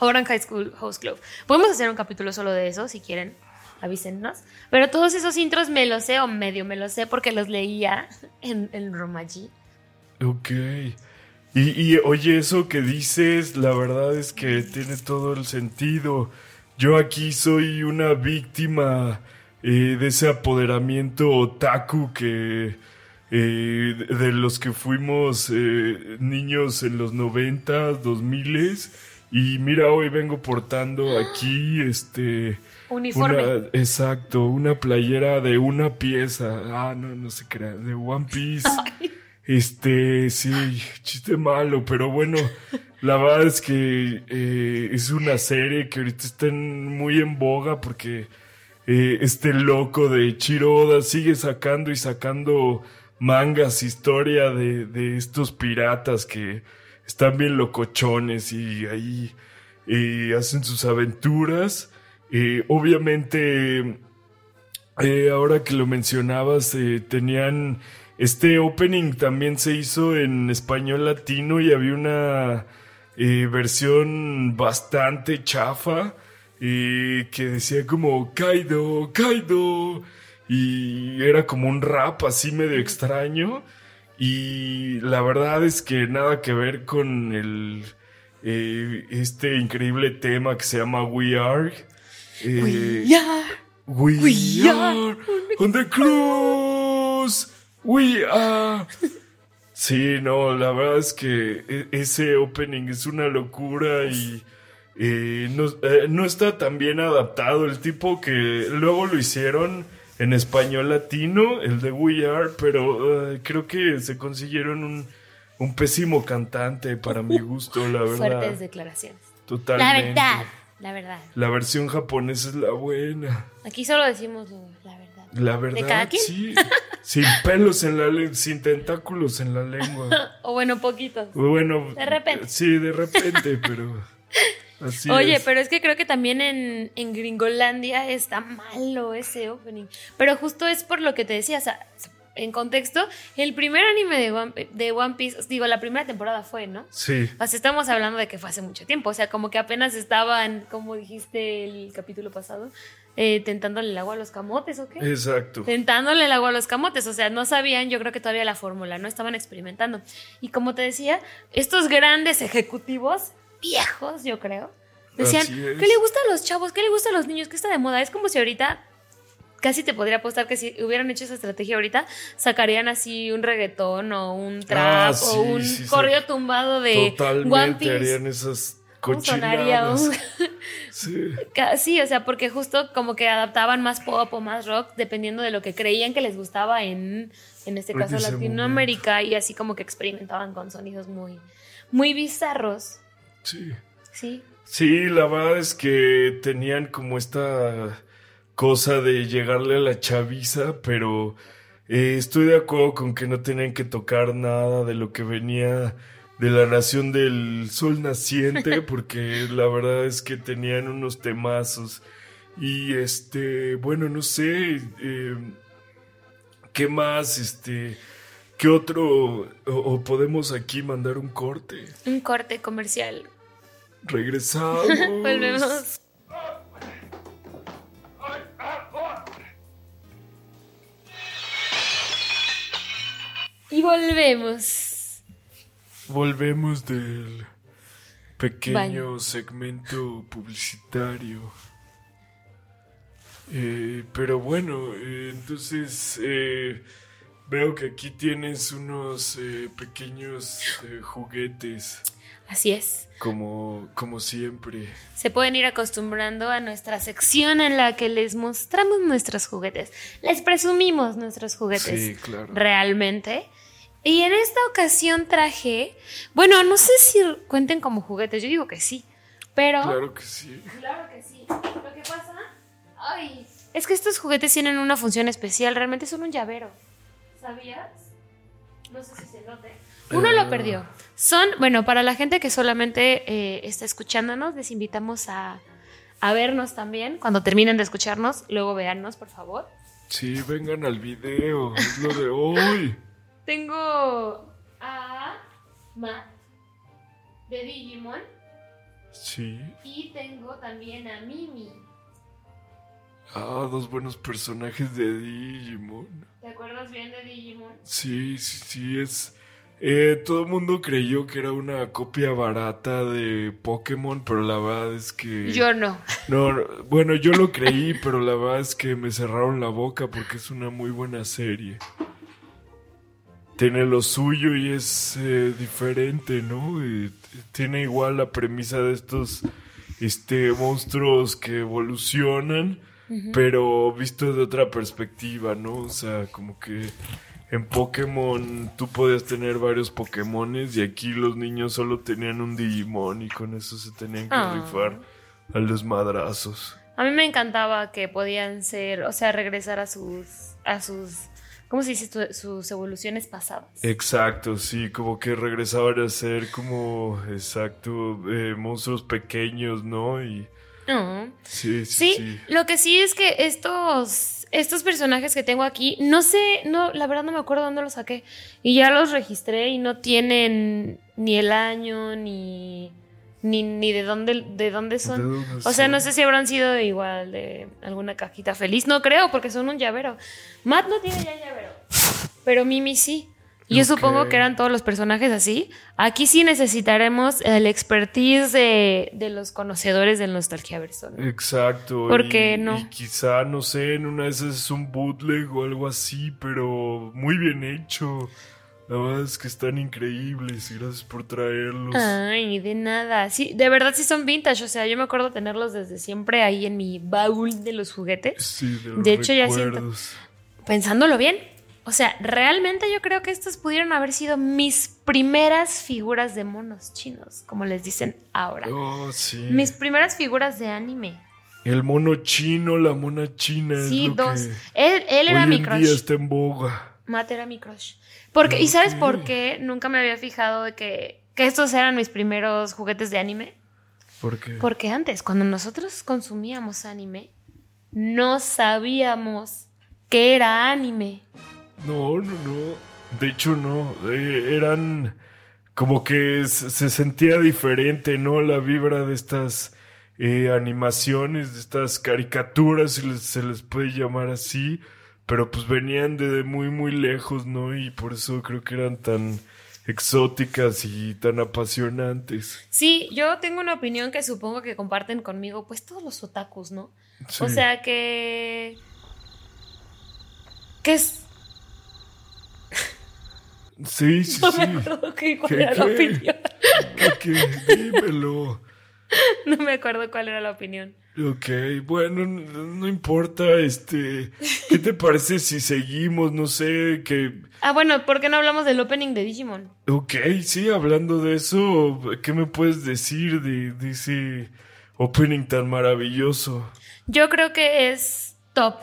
[SPEAKER 1] Orange High School Host Club. Podemos hacer un capítulo solo de eso, si quieren, avísennos. Pero todos esos intros me los sé, o medio me los sé, porque los leía en, en Romaji.
[SPEAKER 2] Ok. Y, y, oye, eso que dices, la verdad es que tiene todo el sentido. Yo aquí soy una víctima eh, de ese apoderamiento otaku que eh, de de los que fuimos eh, niños en los noventas, dos miles. Y mira, hoy vengo portando aquí este
[SPEAKER 1] Uniforme.
[SPEAKER 2] una- exacto, una playera de una pieza. Ah, no, no se crea, de One Piece. Este, sí, chiste malo, pero bueno, la verdad es que eh, es una serie que ahorita está muy en boga porque eh, este loco de Chiroda sigue sacando y sacando mangas, historia de, de estos piratas que están bien locochones y ahí eh, hacen sus aventuras. Obviamente, ahora que lo mencionabas, tenían este opening también se hizo en español latino y había una eh, versión bastante chafa eh, que decía como Kaido, Kaido y era como un rap así medio extraño y la verdad es que nada que ver con el eh, este increíble tema que se llama We Are. Eh,
[SPEAKER 1] Ya.
[SPEAKER 2] We,
[SPEAKER 1] We
[SPEAKER 2] are on the cruise. We are. Sí, no, la verdad es que e- ese opening es una locura y eh, no, eh, no está tan bien adaptado. El tipo que luego lo hicieron en español latino, el de We Are, pero eh, creo que se consiguieron un, un pésimo cantante para mi gusto, la verdad.
[SPEAKER 1] Fuertes declaraciones.
[SPEAKER 2] Totalmente.
[SPEAKER 1] La verdad, la verdad.
[SPEAKER 2] La versión japonesa es la buena.
[SPEAKER 1] Aquí solo decimos lo- la verdad. ¿De cada quien?
[SPEAKER 2] sí. Sin pelos en la lengua, sin tentáculos en la lengua.
[SPEAKER 1] O bueno, poquitos.
[SPEAKER 2] Bueno,
[SPEAKER 1] De repente.
[SPEAKER 2] Sí, de repente, pero así
[SPEAKER 1] Oye,
[SPEAKER 2] es.
[SPEAKER 1] pero es que creo que también en, en Gringolandia está malo ese opening. Pero justo es por lo que te decía, o sea, en contexto, el primer anime de One, de One Piece, digo, la primera temporada fue, ¿no?
[SPEAKER 2] Sí,
[SPEAKER 1] O sea, estamos hablando de que fue hace mucho tiempo, o sea, como que apenas estaban, como dijiste el capítulo pasado, eh, tentándole el agua a los camotes, ¿o qué?
[SPEAKER 2] exacto.
[SPEAKER 1] tentándole el agua a los camotes, o sea, no sabían, yo creo que todavía la fórmula, no estaban experimentando. Y como te decía, estos grandes ejecutivos, viejos, yo creo, decían. ¿qué le gusta a los chavos? ¿Qué le gusta a los niños? ¿Qué está de moda? Es como si ahorita, casi te podría apostar que si hubieran hecho esa estrategia ahorita, sacarían así un reggaetón o un trap
[SPEAKER 2] Ah, sí,
[SPEAKER 1] o un
[SPEAKER 2] sí, sí.
[SPEAKER 1] corrido tumbado de
[SPEAKER 2] Totalmente
[SPEAKER 1] One Piece.
[SPEAKER 2] harían esas
[SPEAKER 1] ¿Cómo sonaría
[SPEAKER 2] cochinadas.
[SPEAKER 1] un-
[SPEAKER 2] Sí,
[SPEAKER 1] o sea, porque justo como que adaptaban más pop o más rock dependiendo de lo que creían que les gustaba en, en este caso Latinoamérica y así como que experimentaban con sonidos muy, muy bizarros.
[SPEAKER 2] sí.
[SPEAKER 1] Sí.
[SPEAKER 2] Sí, la verdad es que tenían como esta cosa de llegarle a la chaviza, pero eh, estoy de acuerdo con que no tenían que tocar nada de lo que venía de la nación del sol naciente, porque la verdad es que tenían unos temazos. Y este, bueno, no sé, eh, ¿qué más? Este, ¿qué otro? O, o podemos aquí mandar un corte.
[SPEAKER 1] Un corte comercial.
[SPEAKER 2] Regresamos.
[SPEAKER 1] Volvemos. Y volvemos.
[SPEAKER 2] Volvemos del pequeño segmento publicitario. Eh, pero bueno, eh, entonces eh, veo que aquí tienes unos pequeños juguetes.
[SPEAKER 1] Así es.
[SPEAKER 2] Como, como siempre.
[SPEAKER 1] Se pueden ir acostumbrando a nuestra sección en la que les mostramos nuestros juguetes. Les presumimos nuestros juguetes.
[SPEAKER 2] Sí, claro.
[SPEAKER 1] Realmente. Y en esta ocasión traje, bueno, no sé si cuenten como juguetes, yo digo que sí, pero...
[SPEAKER 2] Claro que sí.
[SPEAKER 1] Claro que sí. Lo que pasa, ay, es que estos juguetes tienen una función especial, realmente son un llavero. ¿Sabías? No sé si se note. Uno lo
[SPEAKER 2] Ah.
[SPEAKER 1] perdió. Son, bueno, para la gente que solamente eh, está escuchándonos, les invitamos a, a vernos también. Cuando terminen de escucharnos, luego véannos, por favor.
[SPEAKER 2] Sí, vengan al video. Es lo de hoy.
[SPEAKER 1] Tengo a Matt de Digimon
[SPEAKER 2] Sí.
[SPEAKER 1] y tengo también a Mimi.
[SPEAKER 2] Ah, dos buenos personajes de Digimon.
[SPEAKER 1] ¿Te acuerdas bien de Digimon?
[SPEAKER 2] Sí, sí, sí, es... eh, todo el mundo creyó que era una copia barata de Pokémon, pero la verdad es que...
[SPEAKER 1] Yo no.
[SPEAKER 2] No, no, bueno, yo lo creí, pero la verdad es que me cerraron la boca porque es una muy buena serie. Tiene lo suyo y es eh, diferente, ¿no? Y tiene igual la premisa de estos este, monstruos que evolucionan, pero visto de otra perspectiva, ¿no? O sea, como que en Pokémon tú podías tener varios Pokémones y aquí los niños solo tenían un Digimon y con eso se tenían que
[SPEAKER 1] Ah.
[SPEAKER 2] rifar a los madrazos.
[SPEAKER 1] A mí me encantaba que podían ser, o sea, regresar a sus, a sus, ¿cómo se dice? Su- Sus evoluciones pasadas.
[SPEAKER 2] Exacto, sí, como que regresaban a ser como, exacto, eh, monstruos pequeños, ¿no? Y
[SPEAKER 1] No.
[SPEAKER 2] sí, sí,
[SPEAKER 1] Sí,
[SPEAKER 2] sí.
[SPEAKER 1] lo que sí es que estos, estos personajes que tengo aquí, no sé, no, la verdad no me acuerdo dónde los saqué. Y ya los registré y no tienen ni el año, ni, ni, ni de dónde, de dónde son.
[SPEAKER 2] ¿De dónde
[SPEAKER 1] O sea,
[SPEAKER 2] son?
[SPEAKER 1] no sé si habrán sido igual de alguna cajita feliz. No creo, porque son un llavero. Matt no tiene ya llavero. Pero Mimi sí. Y yo
[SPEAKER 2] Ok.
[SPEAKER 1] supongo que eran todos los personajes así. Aquí sí necesitaremos el expertise de, de los conocedores del Nostalgiaverso. ¿no?
[SPEAKER 2] Exacto.
[SPEAKER 1] ¿Por
[SPEAKER 2] y-
[SPEAKER 1] qué no?
[SPEAKER 2] Y quizá, no sé, en una de esas es un bootleg o algo así, pero muy bien hecho. La verdad es que están increíbles y gracias por traerlos.
[SPEAKER 1] Ay, de nada. Sí, de verdad sí son vintage. O sea, yo me acuerdo tenerlos desde siempre ahí en mi baúl de los juguetes.
[SPEAKER 2] Sí, de, los
[SPEAKER 1] De hecho, ya siento-. Pensándolo bien. O sea, realmente yo creo que estas pudieron haber sido mis primeras figuras de monos chinos, como les dicen ahora.
[SPEAKER 2] Oh, sí.
[SPEAKER 1] Mis primeras figuras de anime.
[SPEAKER 2] El mono chino, la mona china.
[SPEAKER 1] Sí, dos. Él, él era
[SPEAKER 2] hoy
[SPEAKER 1] mi
[SPEAKER 2] en
[SPEAKER 1] crush.
[SPEAKER 2] día está en boga.
[SPEAKER 1] Matt era mi crush. Porque, ¿Y sabes por qué? Nunca me había fijado de que, que estos eran mis primeros juguetes de anime.
[SPEAKER 2] ¿Por qué?
[SPEAKER 1] Porque antes, cuando nosotros consumíamos anime, no sabíamos que era anime.
[SPEAKER 2] No, no, no. De hecho, no. Eh, eran como que se, se sentía diferente, ¿no? La vibra de estas eh, animaciones, de estas caricaturas, si se les puede llamar así. Pero pues venían de, muy, muy lejos, ¿no? Y por eso creo que eran tan exóticas y tan apasionantes.
[SPEAKER 1] Sí, yo tengo una opinión que supongo que comparten conmigo, pues todos los otakus, ¿no? O sea que. que es.
[SPEAKER 2] Sí, sí,
[SPEAKER 1] No
[SPEAKER 2] sí.
[SPEAKER 1] me acuerdo qué- cuál
[SPEAKER 2] ¿Qué,
[SPEAKER 1] era la
[SPEAKER 2] qué?
[SPEAKER 1] opinión.
[SPEAKER 2] ¿Qué, qué? Dímelo.
[SPEAKER 1] No me acuerdo cuál era la opinión.
[SPEAKER 2] Ok, bueno, no, no importa, este, ¿qué te parece si seguimos? No sé, que,
[SPEAKER 1] Ah, bueno, ¿por qué no hablamos del opening de Digimon?
[SPEAKER 2] ok, sí, hablando de eso, ¿qué me puedes decir de, de ese opening tan maravilloso?
[SPEAKER 1] Yo creo que es top.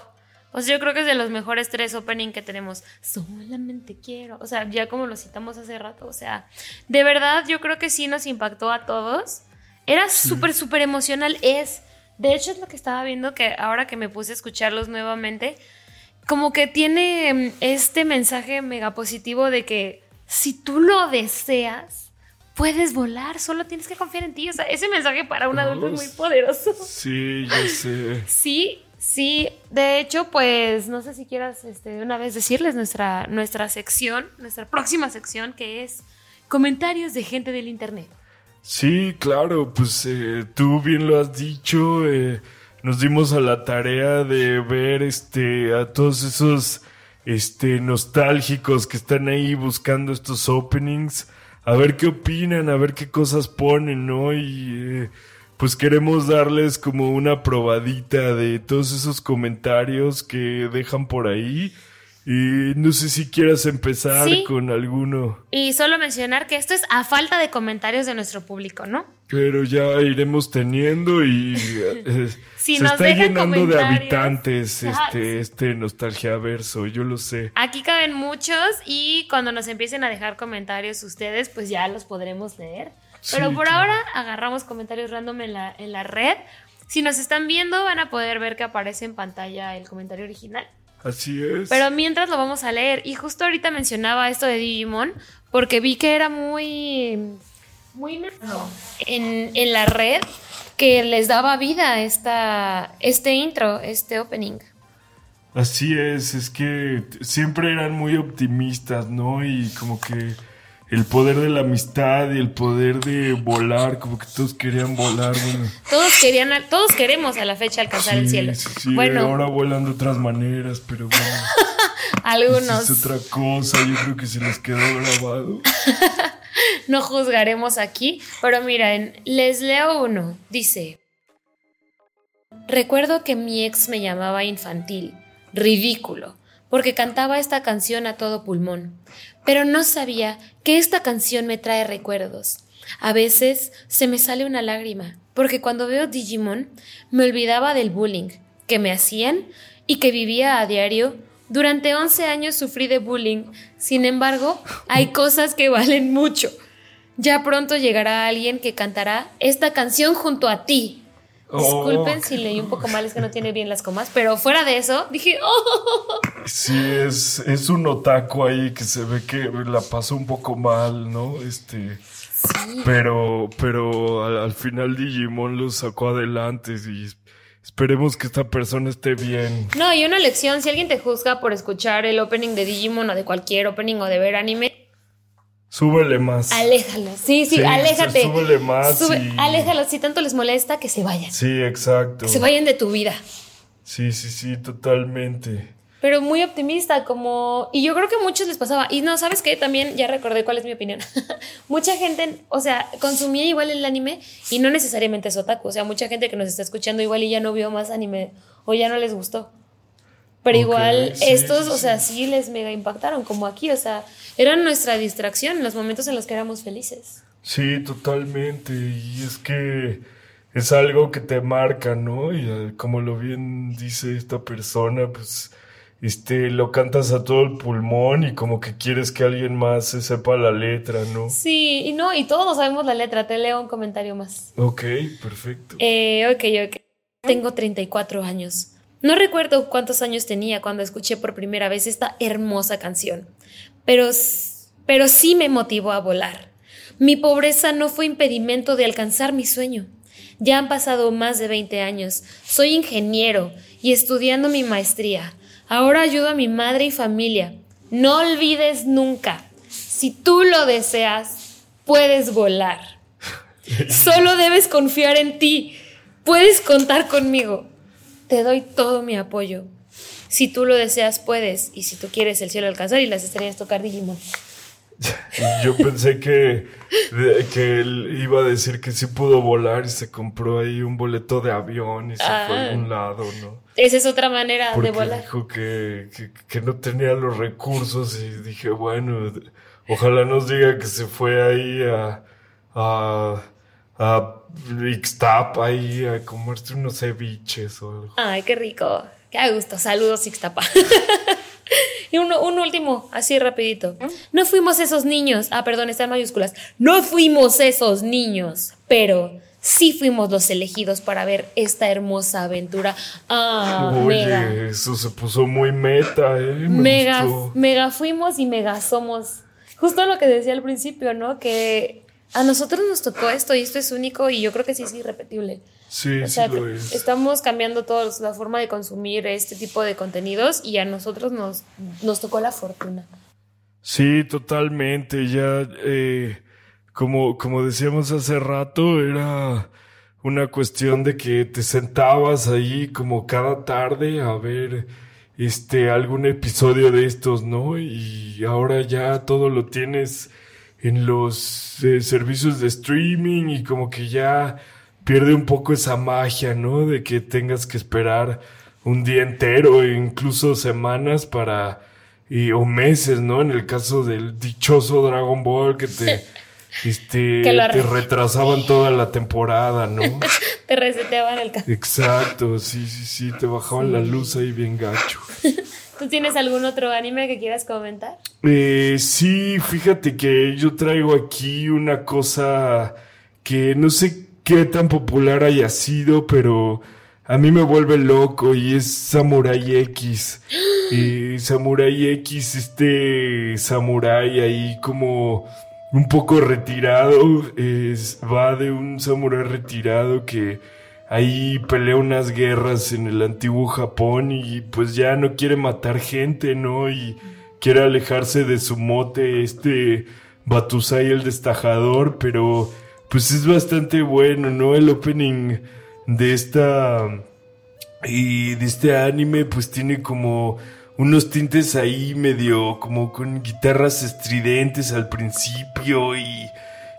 [SPEAKER 1] O sea, yo creo que es de los mejores tres opening que tenemos. Solamente quiero. O sea, ya como lo citamos hace rato. O sea, de verdad, yo creo que sí nos impactó a todos. Era súper, súper emocional. Es. De hecho, es lo que estaba viendo que ahora que me puse a escucharlos nuevamente, como que tiene mm, este mensaje mega positivo de que si tú lo deseas, puedes volar. Solo tienes que confiar en ti. O sea, ese mensaje para un adulto es muy poderoso.
[SPEAKER 2] Sí, ya sé.
[SPEAKER 1] Sí, sí. De hecho, pues no sé si quieras este, de una vez decirles nuestra, nuestra sección, nuestra próxima sección, que es comentarios de gente del internet.
[SPEAKER 2] Sí, claro, pues eh, tú bien lo has dicho, eh, nos dimos a la tarea de ver este a todos esos este nostálgicos que están ahí buscando estos openings, a ver qué opinan, a ver qué cosas ponen, ¿no? Y eh, pues queremos darles como una probadita de todos esos comentarios que dejan por ahí. Y no sé si quieras empezar
[SPEAKER 1] Sí.
[SPEAKER 2] con alguno,
[SPEAKER 1] Y solo mencionar que esto es a falta de comentarios de nuestro público, ¿no?
[SPEAKER 2] pero ya iremos teniendo y eh,
[SPEAKER 1] Si
[SPEAKER 2] se
[SPEAKER 1] nos
[SPEAKER 2] está llenando de habitantes este, este nostalgia verso, yo lo sé.
[SPEAKER 1] Aquí caben muchos y cuando nos empiecen a dejar comentarios ustedes, pues ya los podremos leer. Pero
[SPEAKER 2] Sí,
[SPEAKER 1] por
[SPEAKER 2] claro.
[SPEAKER 1] ahora agarramos comentarios random en la, en la red. Si nos están viendo, van a poder ver que aparece en pantalla el comentario original.
[SPEAKER 2] Así es.
[SPEAKER 1] Pero mientras lo vamos a leer. Y justo ahorita mencionaba esto de Digimon, porque vi que era muy. muy narrado en, en la red que les daba vida esta, este intro, este opening.
[SPEAKER 2] Así es, es que siempre eran muy optimistas, ¿no? Y como que el poder de la amistad y el poder de volar, como que todos querían volar, bueno.
[SPEAKER 1] Todos querían, todos queremos a la fecha alcanzar el cielo.
[SPEAKER 2] sí, sí,
[SPEAKER 1] bueno,
[SPEAKER 2] ahora vuelan de otras maneras, pero bueno.
[SPEAKER 1] algunos
[SPEAKER 2] Es otra cosa, yo creo que se les quedó grabado.
[SPEAKER 1] no juzgaremos aquí, pero miren, les leo uno. Dice: Recuerdo que mi ex me llamaba infantil, ridículo, porque cantaba esta canción a todo pulmón, pero no sabía que esta canción me trae recuerdos. A veces se me sale una lágrima, porque cuando veo Digimon me olvidaba del bullying que me hacían y que vivía a diario. Durante 11 años sufrí de bullying, sin embargo, hay cosas que valen mucho. Ya pronto llegará alguien que cantará esta canción junto a ti. Disculpen
[SPEAKER 2] Oh,
[SPEAKER 1] si leí un poco mal, es que no tiene bien las comas, pero fuera de eso, dije, oh,
[SPEAKER 2] Sí, es, es un otaku ahí que se ve que la pasó un poco mal, ¿no? Este.
[SPEAKER 1] sí.
[SPEAKER 2] Pero, pero al, al final Digimon lo sacó adelante y esperemos que esta persona esté bien.
[SPEAKER 1] No, y una lección, si alguien te juzga por escuchar el opening de Digimon o de cualquier opening o de ver anime,
[SPEAKER 2] Súbele más.
[SPEAKER 1] aléjalo. Sí, sí,
[SPEAKER 2] Sí,
[SPEAKER 1] aléjate.
[SPEAKER 2] súbele más
[SPEAKER 1] Sube-
[SPEAKER 2] y-
[SPEAKER 1] Aléjalo, si tanto les molesta, que se vayan.
[SPEAKER 2] Sí, exacto.
[SPEAKER 1] Que se vayan de tu vida.
[SPEAKER 2] Sí, sí, sí, totalmente.
[SPEAKER 1] Pero muy optimista, como. Y yo creo que a muchos les pasaba. Y no, ¿sabes qué? También ya recordé cuál es mi opinión. mucha gente, o sea, consumía igual el anime y no necesariamente es otaku. O sea, mucha gente que nos está escuchando igual y ya no vio más anime o ya no les gustó. Pero igual
[SPEAKER 2] sí,
[SPEAKER 1] estos,
[SPEAKER 2] sí,
[SPEAKER 1] o sea,
[SPEAKER 2] sí.
[SPEAKER 1] sí les mega impactaron, como aquí. O sea, eran nuestra distracción en los momentos en los que éramos felices.
[SPEAKER 2] Sí, totalmente. Y es que es algo que te marca, ¿no? Y eh, como lo bien dice esta persona, pues este lo cantas a todo el pulmón y como que quieres que alguien más se sepa la letra, ¿no?
[SPEAKER 1] Sí, y no, y todos sabemos la letra. Te leo un comentario más.
[SPEAKER 2] Ok, perfecto.
[SPEAKER 1] Eh, ok, ok. Tengo 34 años. No recuerdo cuántos años tenía cuando escuché por primera vez esta hermosa canción, pero, pero sí me motivó a volar. Mi pobreza no fue impedimento de alcanzar mi sueño. Ya han pasado más de 20 años. Soy ingeniero y estudiando mi maestría. Ahora ayudo a mi madre y familia. No olvides nunca, si tú lo deseas, puedes volar. Solo debes confiar en ti. Puedes contar conmigo. Te doy todo mi apoyo. Si tú lo deseas, puedes. Y si tú quieres el cielo alcanzar y las estrellas tocar Digimon.
[SPEAKER 2] Yo pensé que, que él iba a decir que sí pudo volar y se compró ahí un boleto de avión y se fue a
[SPEAKER 1] Ah.
[SPEAKER 2] algún lado, ¿no?
[SPEAKER 1] Esa es otra manera
[SPEAKER 2] Porque
[SPEAKER 1] de volar.
[SPEAKER 2] dijo que, que, que no tenía los recursos y dije, bueno, ojalá nos diga que se fue ahí a, a, a Ixtapa ahí a comerse unos ceviches o algo.
[SPEAKER 1] Ay, qué rico. Qué a gusto. Saludos, Ixtapa. y uno, un último, así rapidito. No fuimos esos niños. Ah, perdón, está en mayúsculas. No fuimos esos niños, pero sí fuimos los elegidos para ver esta hermosa aventura. Ah,
[SPEAKER 2] Oye,
[SPEAKER 1] mega.
[SPEAKER 2] eso se puso muy meta, ¿eh? Me
[SPEAKER 1] Mega,
[SPEAKER 2] gustó.
[SPEAKER 1] mega fuimos y mega somos. Justo lo que decía al principio, ¿no? Que a nosotros nos tocó esto y esto es único y yo creo que sí es irrepetible.
[SPEAKER 2] Sí,
[SPEAKER 1] O
[SPEAKER 2] sí
[SPEAKER 1] sea,
[SPEAKER 2] lo
[SPEAKER 1] te-
[SPEAKER 2] es.
[SPEAKER 1] estamos cambiando todos la forma de consumir este tipo de contenidos y a nosotros nos, nos tocó la fortuna.
[SPEAKER 2] Sí, totalmente. Ya, eh, como, como decíamos hace rato, era una cuestión de que te sentabas ahí como cada tarde a ver este algún episodio de estos, ¿no? Y ahora ya todo lo tienes en los eh, servicios de streaming y como que ya pierde un poco esa magia, ¿no? De que tengas que esperar un día entero e incluso semanas para y, o meses, ¿no? En el caso del dichoso Dragon Ball que te este te retrasaban toda la temporada, ¿no?
[SPEAKER 1] te reseteaban el
[SPEAKER 2] Exacto, sí, sí, sí, te bajaban la luz ahí bien gacho.
[SPEAKER 1] ¿Tú tienes algún otro anime que quieras comentar?
[SPEAKER 2] Eh, sí, fíjate que yo traigo aquí una cosa que no sé qué tan popular haya sido, pero a mí me vuelve loco y es Samurai X. Y Samurai X, este Samurai ahí como un poco retirado, es, va de un Samurai retirado que ahí pelea unas guerras en el antiguo Japón y pues ya no quiere matar gente, ¿no? Y quiere alejarse de su mote, este Batusai el destajador, pero pues es bastante bueno, ¿no? El opening de esta y de este anime pues tiene como unos tintes ahí medio como con guitarras estridentes al principio y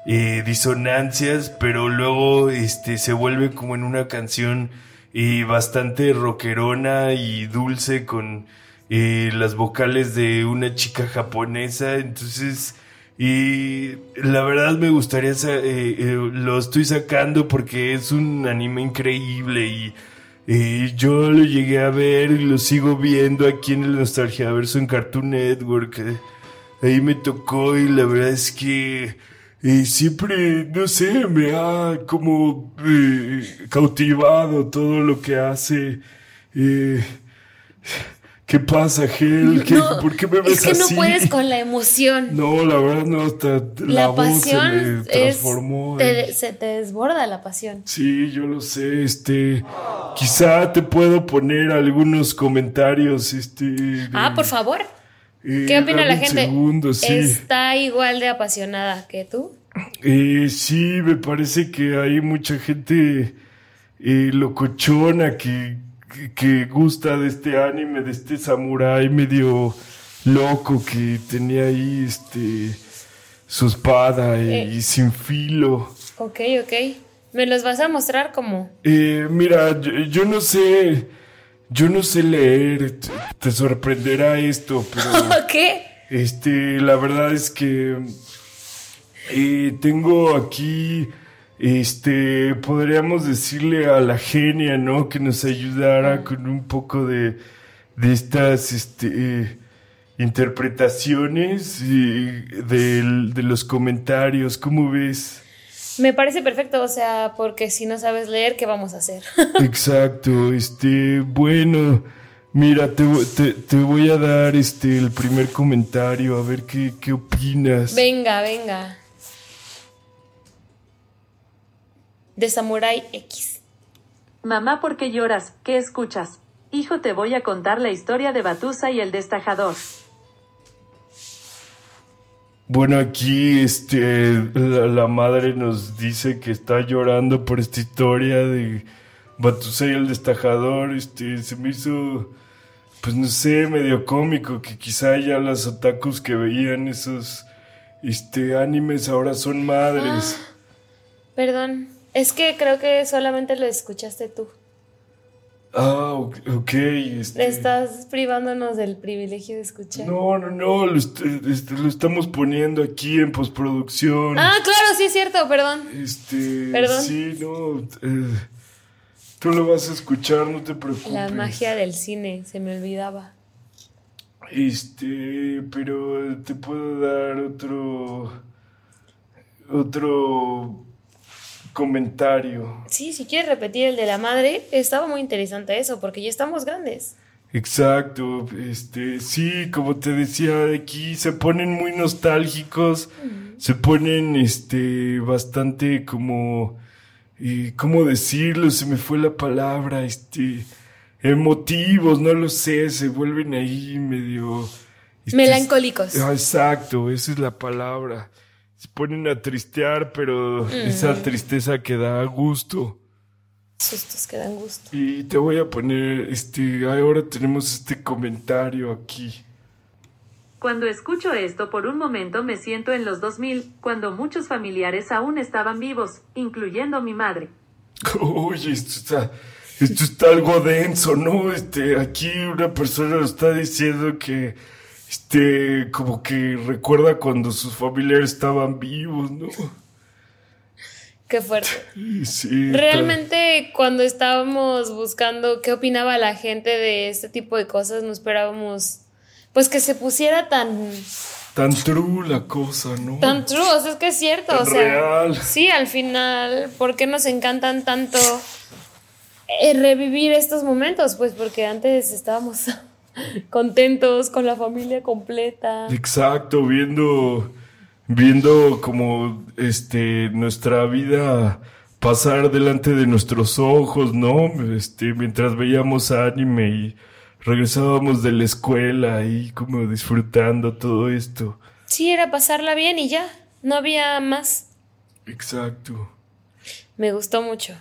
[SPEAKER 2] eh, disonancias, pero luego este se vuelve como en una canción eh, bastante rockerona y dulce con eh, las vocales de una chica japonesa, entonces y la verdad me gustaría, lo estoy sacando porque es un anime increíble y yo lo llegué a ver y lo sigo viendo aquí en el Nostalgia Verso en Cartoon Network. Ahí me tocó y la verdad es que siempre, no sé, me ha como eh, cautivado todo lo que hace. ¿Qué pasa, Gel? ¿Por qué me ves
[SPEAKER 1] Es que no puedes con la emoción.
[SPEAKER 2] No, la verdad no, la, voz se me transformó.
[SPEAKER 1] se te desborda la pasión.
[SPEAKER 2] Sí, yo lo sé, este... Quizá te puedo poner algunos comentarios, este...
[SPEAKER 1] ah, por favor. Eh, ¿Qué opina la gente? ¿Está igual de apasionada que tú?
[SPEAKER 2] Eh, sí, me parece que hay mucha gente eh, locochona que, que, gusta de este anime, de este samurái medio loco que tenía ahí este su espada y, sin filo.
[SPEAKER 1] Ok, ok. ¿Me los vas a mostrar como?
[SPEAKER 2] mira, yo no sé yo no sé leer, te sorprenderá esto, pero...
[SPEAKER 1] ¿Qué?
[SPEAKER 2] Este, la verdad es que eh, tengo aquí, este, podríamos decirle a la genia, ¿no? Que nos ayudara con un poco de, de estas, este, interpretaciones de, de los comentarios. ¿Cómo ves?
[SPEAKER 1] Me parece perfecto, o sea, porque si no sabes leer, ¿qué vamos a hacer?
[SPEAKER 2] Exacto, este, bueno, mira, te, voy a dar este el primer comentario, a ver qué, qué opinas.
[SPEAKER 1] Venga, venga. De Samurai X.
[SPEAKER 3] Mamá, ¿por qué lloras? ¿Qué escuchas? Hijo, te voy a contar la historia de Batusa y el destajador.
[SPEAKER 2] Bueno, aquí este, la, madre nos dice que está llorando por esta historia de Batusei el destajador. Este, se me hizo, pues no sé, medio cómico que quizá ya las otakus que veían esos este, animes ahora son madres.
[SPEAKER 1] Ah, perdón, es que creo que solamente lo escuchaste tú.
[SPEAKER 2] Ah, ok. Este...
[SPEAKER 1] Estás privándonos del privilegio de escuchar.
[SPEAKER 2] No, no, no, lo, este, lo, estamos poniendo aquí en postproducción.
[SPEAKER 1] Ah, claro, sí es cierto, perdón.
[SPEAKER 2] Este, perdón. Sí, no. Eh, tú lo vas a escuchar, no te preocupes.
[SPEAKER 1] La magia del cine, se me olvidaba.
[SPEAKER 2] Este, pero te puedo dar otro. Otro comentario.
[SPEAKER 1] Sí, si quieres repetir el de la madre, estaba muy interesante eso, porque ya estamos grandes.
[SPEAKER 2] Exacto, este, sí, como te decía, aquí se ponen muy nostálgicos, se ponen, este, bastante como, eh, ¿cómo decirlo? Se me fue la palabra, este, emotivos, no lo sé, se vuelven ahí medio este,
[SPEAKER 1] Melancólicos.
[SPEAKER 2] Ah, exacto, esa es la palabra. Se ponen a tristear, pero esa tristeza que da gusto.
[SPEAKER 1] Sustos que dan gusto.
[SPEAKER 2] Y te voy a poner, este, ahora tenemos este comentario aquí.
[SPEAKER 3] Cuando escucho esto por un momento me siento en los 2000, cuando muchos familiares aún estaban vivos, incluyendo mi madre.
[SPEAKER 2] Oye, esto está, esto está algo denso, ¿no? Este, aquí una persona nos está diciendo que, este, como que recuerda cuando sus familiares estaban vivos, ¿no?
[SPEAKER 1] Qué fuerte.
[SPEAKER 2] Sí.
[SPEAKER 1] Realmente cuando estábamos buscando qué opinaba la gente de este tipo de cosas, no esperábamos pues que se pusiera tan
[SPEAKER 2] Tan true la cosa, ¿no?
[SPEAKER 1] tan true, o sea, es que es cierto,
[SPEAKER 2] Tan
[SPEAKER 1] o sea,
[SPEAKER 2] real.
[SPEAKER 1] sí, al final, ¿por qué nos encantan tanto eh, revivir estos momentos? Pues porque antes estábamos contentos con la familia completa.
[SPEAKER 2] Exacto, viendo, viendo como este nuestra vida pasar delante de nuestros ojos, ¿no? Este, mientras veíamos anime y regresábamos de la escuela y como disfrutando todo esto.
[SPEAKER 1] Sí, era pasarla bien y ya, no había más.
[SPEAKER 2] Exacto.
[SPEAKER 1] Me gustó mucho.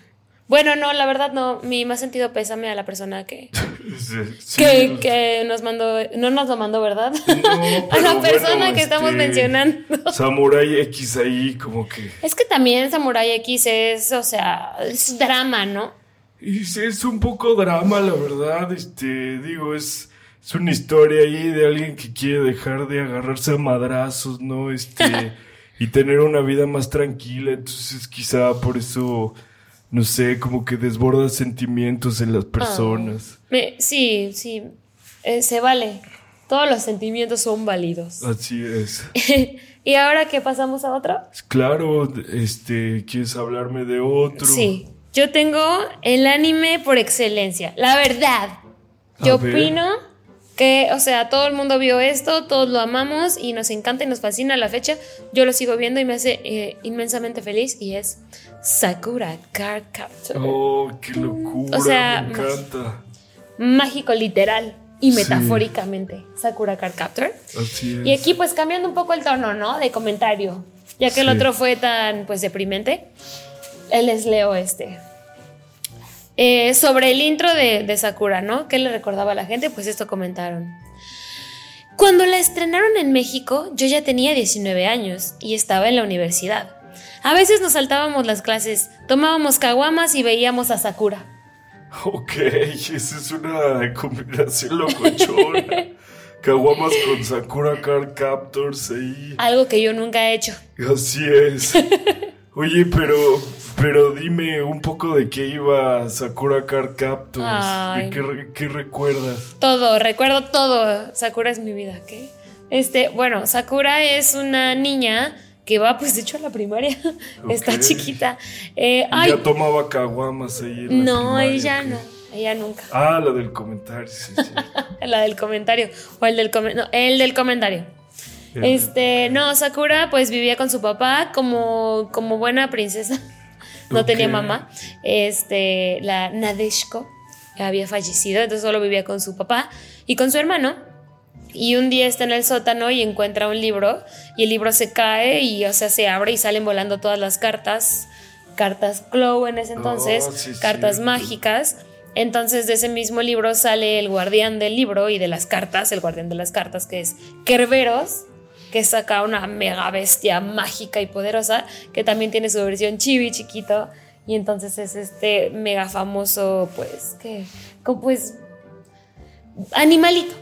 [SPEAKER 1] Bueno, no, la verdad no, mi más sentido pésame a la persona que,
[SPEAKER 2] Sí, sí.
[SPEAKER 1] que, que nos mandó, no nos lo mandó, ¿verdad?
[SPEAKER 2] No,
[SPEAKER 1] a la persona
[SPEAKER 2] bueno,
[SPEAKER 1] que estamos
[SPEAKER 2] este,
[SPEAKER 1] mencionando.
[SPEAKER 2] Samurai X ahí como que...
[SPEAKER 1] Es que también Samurai X es, o sea, es drama, ¿no?
[SPEAKER 2] Y es un poco drama, la verdad. Este, digo, es, es una historia ahí de alguien que quiere dejar de agarrarse a madrazos, ¿no? Este, y tener una vida más tranquila. Entonces, quizá por eso, no sé, como que desborda sentimientos en las personas.
[SPEAKER 1] Me- sí, sí, eh, se vale. Todos los sentimientos son válidos.
[SPEAKER 2] Así es.
[SPEAKER 1] ¿Y ahora que pasamos a otro?
[SPEAKER 2] Claro, este, ¿quieres hablarme de otro?
[SPEAKER 1] Sí, yo tengo el anime por excelencia. La verdad, yo
[SPEAKER 2] ver.
[SPEAKER 1] opino que, o sea, todo el mundo vio esto, todos lo amamos y nos encanta y nos fascina la fecha. Yo lo sigo viendo y me hace eh, inmensamente feliz y es Sakura Card Captor.
[SPEAKER 2] Oh, qué locura,
[SPEAKER 1] O sea,
[SPEAKER 2] me encanta.
[SPEAKER 1] Mágico literal y
[SPEAKER 2] Sí.
[SPEAKER 1] metafóricamente. Sakura Card Captor.
[SPEAKER 2] Así es.
[SPEAKER 1] Y aquí pues cambiando un poco el tono, ¿no? De comentario. Ya que el otro fue tan pues deprimente. Él les leo este. Eh, sobre el intro de, de Sakura, ¿no? ¿Qué le recordaba a la gente? Pues esto comentaron. Cuando la estrenaron en México, yo ya tenía 19 años y estaba en la universidad. A veces nos saltábamos las clases, tomábamos caguamas y veíamos a Sakura.
[SPEAKER 2] Ok, esa es una combinación locochona. Caguamas con Sakura Card Captors ahí.
[SPEAKER 1] Algo que yo nunca he hecho.
[SPEAKER 2] Así es. Oye, pero, pero dime un poco de qué iba Sakura Card Captors.
[SPEAKER 1] Ay.
[SPEAKER 2] ¿De qué, qué recuerdas?
[SPEAKER 1] Todo, recuerdo todo. Sakura es mi vida, ¿qué? Este, bueno, Sakura es una niña que va, pues, de hecho, a la primaria. Está
[SPEAKER 2] Ok.
[SPEAKER 1] chiquita. Eh, ay,
[SPEAKER 2] ya tomaba caguamas ahí en la
[SPEAKER 1] no,
[SPEAKER 2] primaria,
[SPEAKER 1] ella no. Ella nunca.
[SPEAKER 2] Ah, la del comentario, sí, sí.
[SPEAKER 1] La del comentario. O el del comentario. No, el del comentario. Este, no, Sakura pues vivía con su papá como, como buena princesa. No tenía
[SPEAKER 2] Ok.
[SPEAKER 1] mamá. Este, la Nadeshko había fallecido, entonces solo vivía con su papá y con su hermano. Y un día está en el sótano y encuentra un libro y el libro se cae y, o sea, se abre y salen volando todas las cartas. Cartas Clow en ese entonces,
[SPEAKER 2] Oh, sí,
[SPEAKER 1] cartas mágicas. Entonces de ese mismo libro sale el guardián del libro y de las cartas, el guardián de las cartas que es Kerberos, que saca una mega bestia mágica y poderosa, que también tiene su versión chibi chiquito. Y entonces es este mega famoso, pues, que, pues, animalito.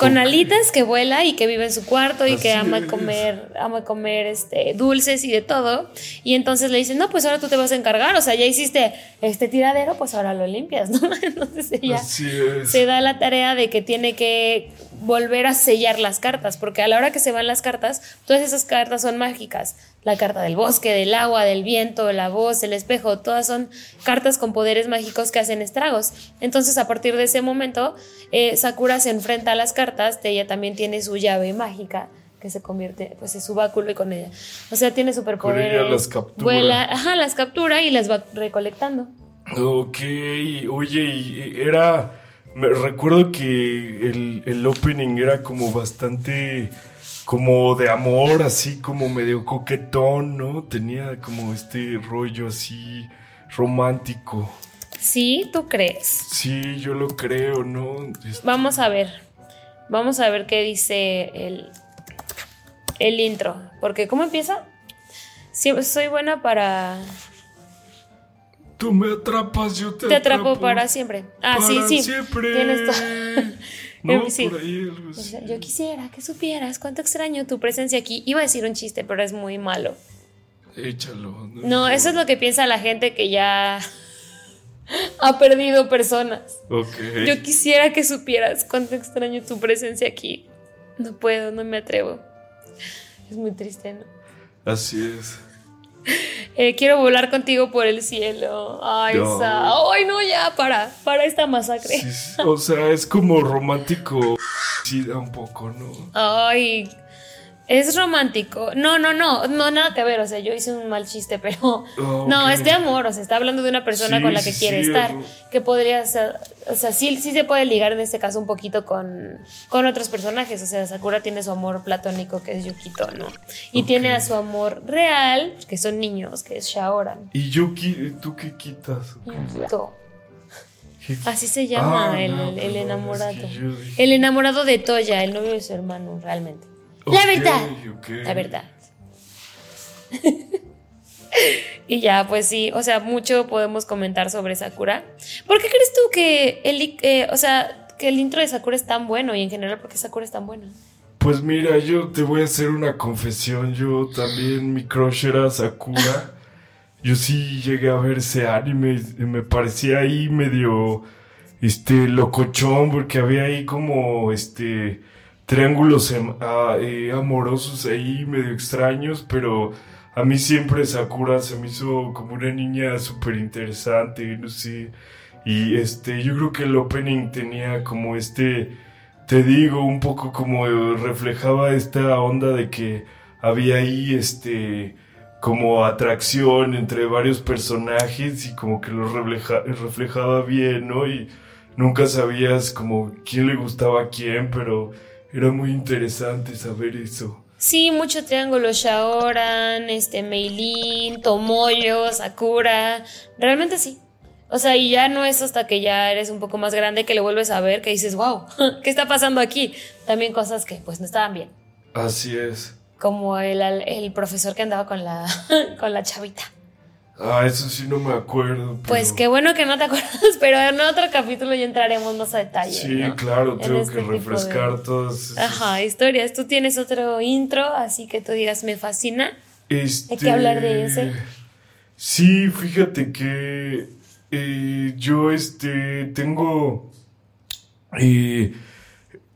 [SPEAKER 1] Con alitas que vuela y que vive en su cuarto y que ama
[SPEAKER 2] es.
[SPEAKER 1] comer, ama comer este, dulces y de todo. Y entonces le dicen, no, pues ahora tú te vas a encargar. O sea, ya hiciste este tiradero, pues ahora lo limpias, ¿no? Entonces ella se da la tarea de que tiene que volver a sellar las cartas, porque a la hora que se van las cartas, todas esas cartas son mágicas. La carta del bosque, del agua, del viento, la voz, el espejo, todas son cartas con poderes mágicos que hacen estragos. Entonces, a partir de ese momento, eh, Sakura se enfrenta a las cartas, ella también tiene su llave mágica que se convierte pues en su báculo y con ella. O sea, tiene superpoderes.
[SPEAKER 2] las captura.
[SPEAKER 1] Vuela, ajá, las captura y las va recolectando.
[SPEAKER 2] Ok, oye, y era me recuerdo que el, el opening era como bastante como de amor, así como medio coquetón, ¿no? Tenía como este rollo así romántico.
[SPEAKER 1] ¿Sí? ¿Tú crees?
[SPEAKER 2] Sí, yo lo creo, ¿no? Este,
[SPEAKER 1] Vamos a ver. Vamos a ver qué dice el, el intro. Porque, ¿cómo empieza? Sí, soy buena para.
[SPEAKER 2] Tú me atrapas, yo te,
[SPEAKER 1] Te atrapo para siempre. Ah, sí,
[SPEAKER 2] para
[SPEAKER 1] sí.
[SPEAKER 2] siempre.
[SPEAKER 1] Tienes.
[SPEAKER 2] No,
[SPEAKER 1] Sí.
[SPEAKER 2] por ahí algo así.
[SPEAKER 1] yo quisiera que supieras cuánto extraño tu presencia aquí. Iba a decir un chiste, pero es muy malo.
[SPEAKER 2] Échalo.
[SPEAKER 1] No, eso es lo que piensa la gente que ya ha perdido personas.
[SPEAKER 2] Ok.
[SPEAKER 1] Yo quisiera que supieras cuánto extraño tu presencia aquí. No puedo, no me atrevo. Es muy triste, ¿no?
[SPEAKER 2] Así es.
[SPEAKER 1] Eh, quiero volar contigo por el cielo. Ay,
[SPEAKER 2] No.
[SPEAKER 1] Sa- Ay, no, ya, para, para esta masacre.
[SPEAKER 2] Sí, o sea, es como romántico. Sí, da un poco, ¿no?
[SPEAKER 1] Ay, es romántico. No, no, no, no, nada que ver. O sea, yo hice un mal chiste, pero no, es de amor. O sea, está hablando de una persona
[SPEAKER 2] Sí,
[SPEAKER 1] con la que
[SPEAKER 2] sí,
[SPEAKER 1] quiere
[SPEAKER 2] sí,
[SPEAKER 1] estar.
[SPEAKER 2] es-
[SPEAKER 1] Que podría ser, o sea, sí, sí se puede ligar en este caso un poquito con, con otros personajes. O sea, Sakura tiene su amor platónico, que es Yukito, ¿no? Y tiene a su amor real, que son niños, que es Shaoran.
[SPEAKER 2] ¿Y qui- tú qué quitas?
[SPEAKER 1] Yukito.
[SPEAKER 2] ¿Qué-
[SPEAKER 1] Así se llama
[SPEAKER 2] Ah,
[SPEAKER 1] el,
[SPEAKER 2] no,
[SPEAKER 1] el
[SPEAKER 2] perdón,
[SPEAKER 1] enamorado.
[SPEAKER 2] es que yo dije-
[SPEAKER 1] El enamorado de Toya, el novio de su hermano, realmente. La verdad. La verdad. y ya, pues sí, o sea, mucho podemos comentar sobre Sakura. ¿Por qué crees tú que el, eh, o sea, que el intro de Sakura es tan bueno y en general por qué Sakura es tan bueno?
[SPEAKER 2] Pues mira, yo te voy a hacer una confesión. Yo también, mi crush era Sakura. Yo sí llegué a ver ese anime y me parecía ahí medio, este, locochón, porque había ahí como, este, triángulos em- ah, eh, amorosos ahí medio extraños, pero a mí siempre Sakura se me hizo como una niña súper interesante, no sé. Y este, yo creo que el opening tenía como este, te digo, un poco como reflejaba esta onda de que había ahí este, como atracción entre varios personajes y como que los refleja- reflejaba bien, ¿no? Y nunca sabías como quién le gustaba a quién, pero era muy interesante saber eso.
[SPEAKER 1] Sí, mucho triángulo Shaoran, este, Meilin, Tomoyo, Sakura. Realmente sí. O sea, y ya no es hasta que ya eres un poco más grande que le vuelves a ver que dices, wow, ¿qué está pasando aquí? También cosas que pues no estaban bien.
[SPEAKER 2] Así es.
[SPEAKER 1] Como el, el profesor que andaba con la, con la chavita.
[SPEAKER 2] Ah, eso sí no me acuerdo.
[SPEAKER 1] Pues qué bueno que no te acuerdas, pero en otro capítulo ya entraremos más a detalle.
[SPEAKER 2] Sí,
[SPEAKER 1] ¿no?
[SPEAKER 2] claro,
[SPEAKER 1] En
[SPEAKER 2] tengo
[SPEAKER 1] este
[SPEAKER 2] que
[SPEAKER 1] de-
[SPEAKER 2] refrescar todas esas-
[SPEAKER 1] Ajá, historias. Tú tienes otro intro, así que tú digas, me fascina.
[SPEAKER 2] Este,
[SPEAKER 1] Hay que hablar de ese.
[SPEAKER 2] Sí, fíjate que eh, yo este tengo eh,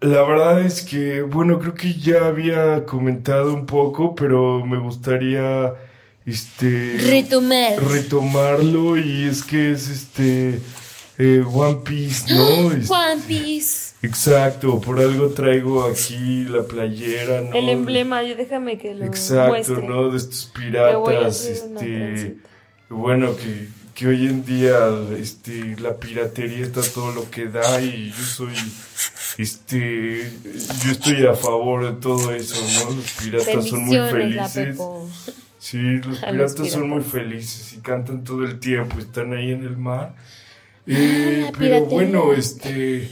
[SPEAKER 2] la verdad es que bueno creo que ya había comentado un poco, pero me gustaría este
[SPEAKER 1] Retomar.
[SPEAKER 2] retomarlo y es que es este eh, One Piece, ¿no? Es-
[SPEAKER 1] One Piece.
[SPEAKER 2] Exacto, por algo traigo aquí la playera, ¿no?
[SPEAKER 1] El emblema, yo déjame que lo
[SPEAKER 2] Exacto,
[SPEAKER 1] muestre.
[SPEAKER 2] ¿no? De estos piratas, este, bueno, que, que hoy en día, este, la piratería está todo lo que da y yo soy, este, yo estoy a favor de todo eso, ¿no? Los piratas son muy felices. Sí, los piratas son muy felices y cantan todo el tiempo, están ahí en el mar. Eh,
[SPEAKER 1] Ah, la
[SPEAKER 2] pero
[SPEAKER 1] piratería.
[SPEAKER 2] bueno, este,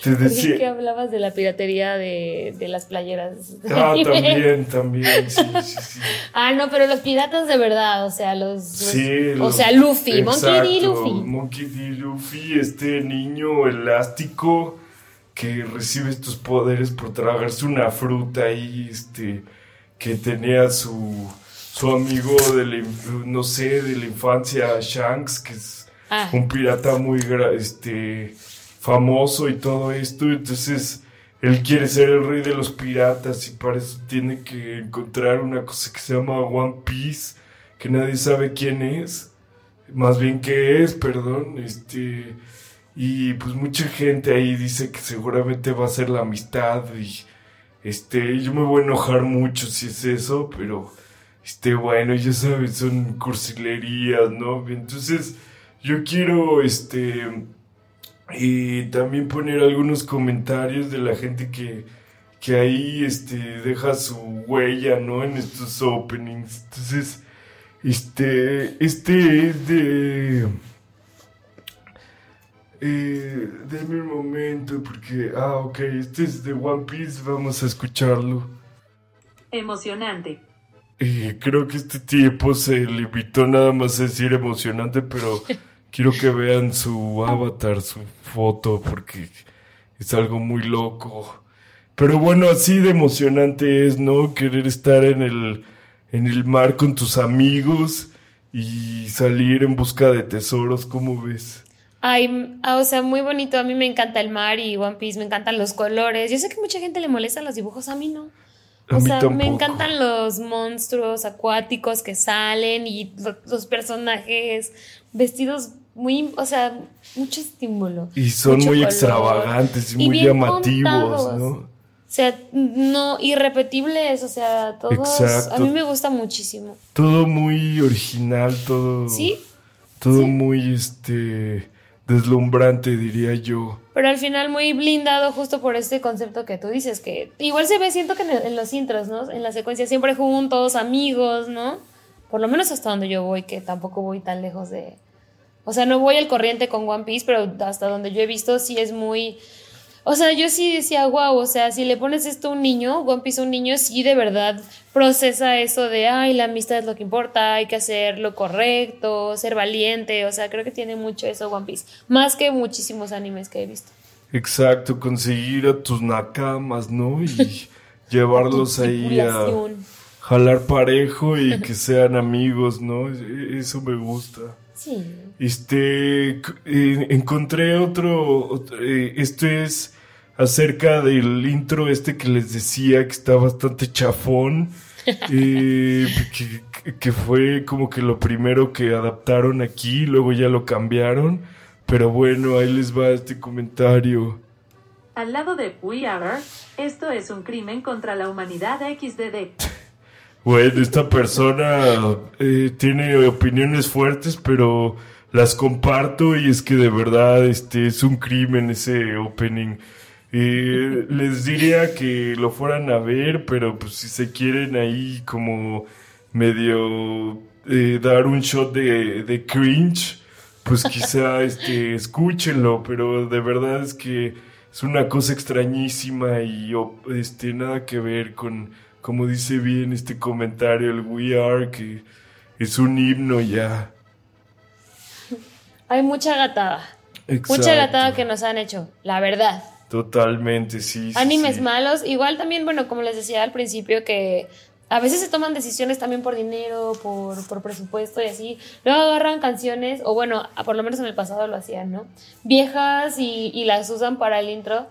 [SPEAKER 2] te
[SPEAKER 1] Creí que
[SPEAKER 2] decía...
[SPEAKER 1] hablabas de la piratería de, de las playeras.
[SPEAKER 2] Ah, también, también, sí, sí, sí.
[SPEAKER 1] Ah, no, pero los piratas de verdad, o sea, los. los-
[SPEAKER 2] Sí,
[SPEAKER 1] o
[SPEAKER 2] los-
[SPEAKER 1] sea, Luffy, Monkey D. Luffy.
[SPEAKER 2] Monkey D. Luffy, este niño elástico que recibe estos poderes por tragarse una fruta ahí, este, que tenía su, su amigo de la, no sé, de la infancia, Shanks, que es
[SPEAKER 1] Ah,
[SPEAKER 2] un pirata muy este famoso y todo esto. Entonces él quiere ser el rey de los piratas y para eso tiene que encontrar una cosa que se llama One Piece que nadie sabe quién es más bien qué es perdón este y pues mucha gente ahí dice que seguramente va a ser la amistad y este yo me voy a enojar mucho si es eso pero este bueno ya sabes son cursilerías no entonces yo quiero, este, Y también poner algunos comentarios de la gente que, que ahí este, deja su huella, ¿no? En estos openings. Entonces, este, este es de... Eh, denme un momento porque... Ah, ok, este es de One Piece, vamos a escucharlo.
[SPEAKER 3] Emocionante.
[SPEAKER 2] Eh, creo que este tipo se limitó nada más a decir emocionante, pero quiero que vean su avatar, su foto, porque es algo muy loco. Pero bueno, así de emocionante es, ¿no? Querer estar en el, en el mar con tus amigos y salir en busca de tesoros, ¿cómo ves?
[SPEAKER 1] Ay, ah, o sea, muy bonito. A mí me encanta el mar y One Piece, me encantan los colores. Yo sé que mucha gente le molesta los dibujos, a mí no.
[SPEAKER 2] A
[SPEAKER 1] O sea, me encantan los monstruos acuáticos que salen y lo- los personajes vestidos muy, o sea, mucho estímulo.
[SPEAKER 2] Y son muy
[SPEAKER 1] color.
[SPEAKER 2] extravagantes y,
[SPEAKER 1] Y
[SPEAKER 2] muy llamativos,
[SPEAKER 1] contados.
[SPEAKER 2] ¿no?
[SPEAKER 1] O sea, no, irrepetibles, o sea, todos,
[SPEAKER 2] Exacto.
[SPEAKER 1] a mí me gusta muchísimo.
[SPEAKER 2] Todo muy original, todo.
[SPEAKER 1] Sí,
[SPEAKER 2] Todo
[SPEAKER 1] sí.
[SPEAKER 2] muy, este. deslumbrante, diría yo.
[SPEAKER 1] Pero al final muy blindado justo por este concepto que tú dices, que igual se ve, siento que en, en los intros, ¿no? En la secuencia siempre juntos, amigos, ¿no? Por lo menos hasta donde yo voy, que tampoco voy tan lejos de... O sea, no voy al corriente con One Piece, pero hasta donde yo he visto sí es muy... O sea, yo sí decía, wow, o sea, si le pones esto a un niño, One Piece a un niño, sí de verdad procesa eso de, ay, la amistad es lo que importa, hay que hacer lo correcto, ser valiente, o sea, creo que tiene mucho eso One Piece, más que muchísimos animes que he visto.
[SPEAKER 2] Exacto, conseguir a tus nakamas, ¿no? Y llevarlos ahí a jalar parejo y que sean amigos, ¿no? E- Eso me gusta.
[SPEAKER 1] Sí.
[SPEAKER 2] Este, eh, encontré otro, ot- eh, esto es acerca del intro este que les decía que está bastante chafón, eh, que, que fue como que lo primero que adaptaron aquí, luego ya lo cambiaron, pero bueno, ahí les va este comentario.
[SPEAKER 3] Al lado de We Are, esto es un crimen contra la humanidad XDD.
[SPEAKER 2] Bueno, esta persona eh, tiene opiniones fuertes, pero las comparto y es que de verdad este es un crimen ese opening. Eh, les diría que lo fueran a ver, pero pues si se quieren ahí como medio eh, dar un shot de, de cringe, pues quizá este escúchenlo, pero de verdad es que es una cosa extrañísima y este nada que ver con como dice bien este comentario el We Are que es un himno ya.
[SPEAKER 1] Hay mucha gatada. Mucha gatada que nos han hecho, la verdad.
[SPEAKER 2] Totalmente, sí.
[SPEAKER 1] Animes
[SPEAKER 2] sí.
[SPEAKER 1] malos, igual también, bueno, como les decía al principio, que a veces se toman decisiones también por dinero, por, por presupuesto y así. Luego agarran canciones, o bueno, a- por lo menos en el pasado lo hacían, ¿no? Viejas y, y las usan para el intro.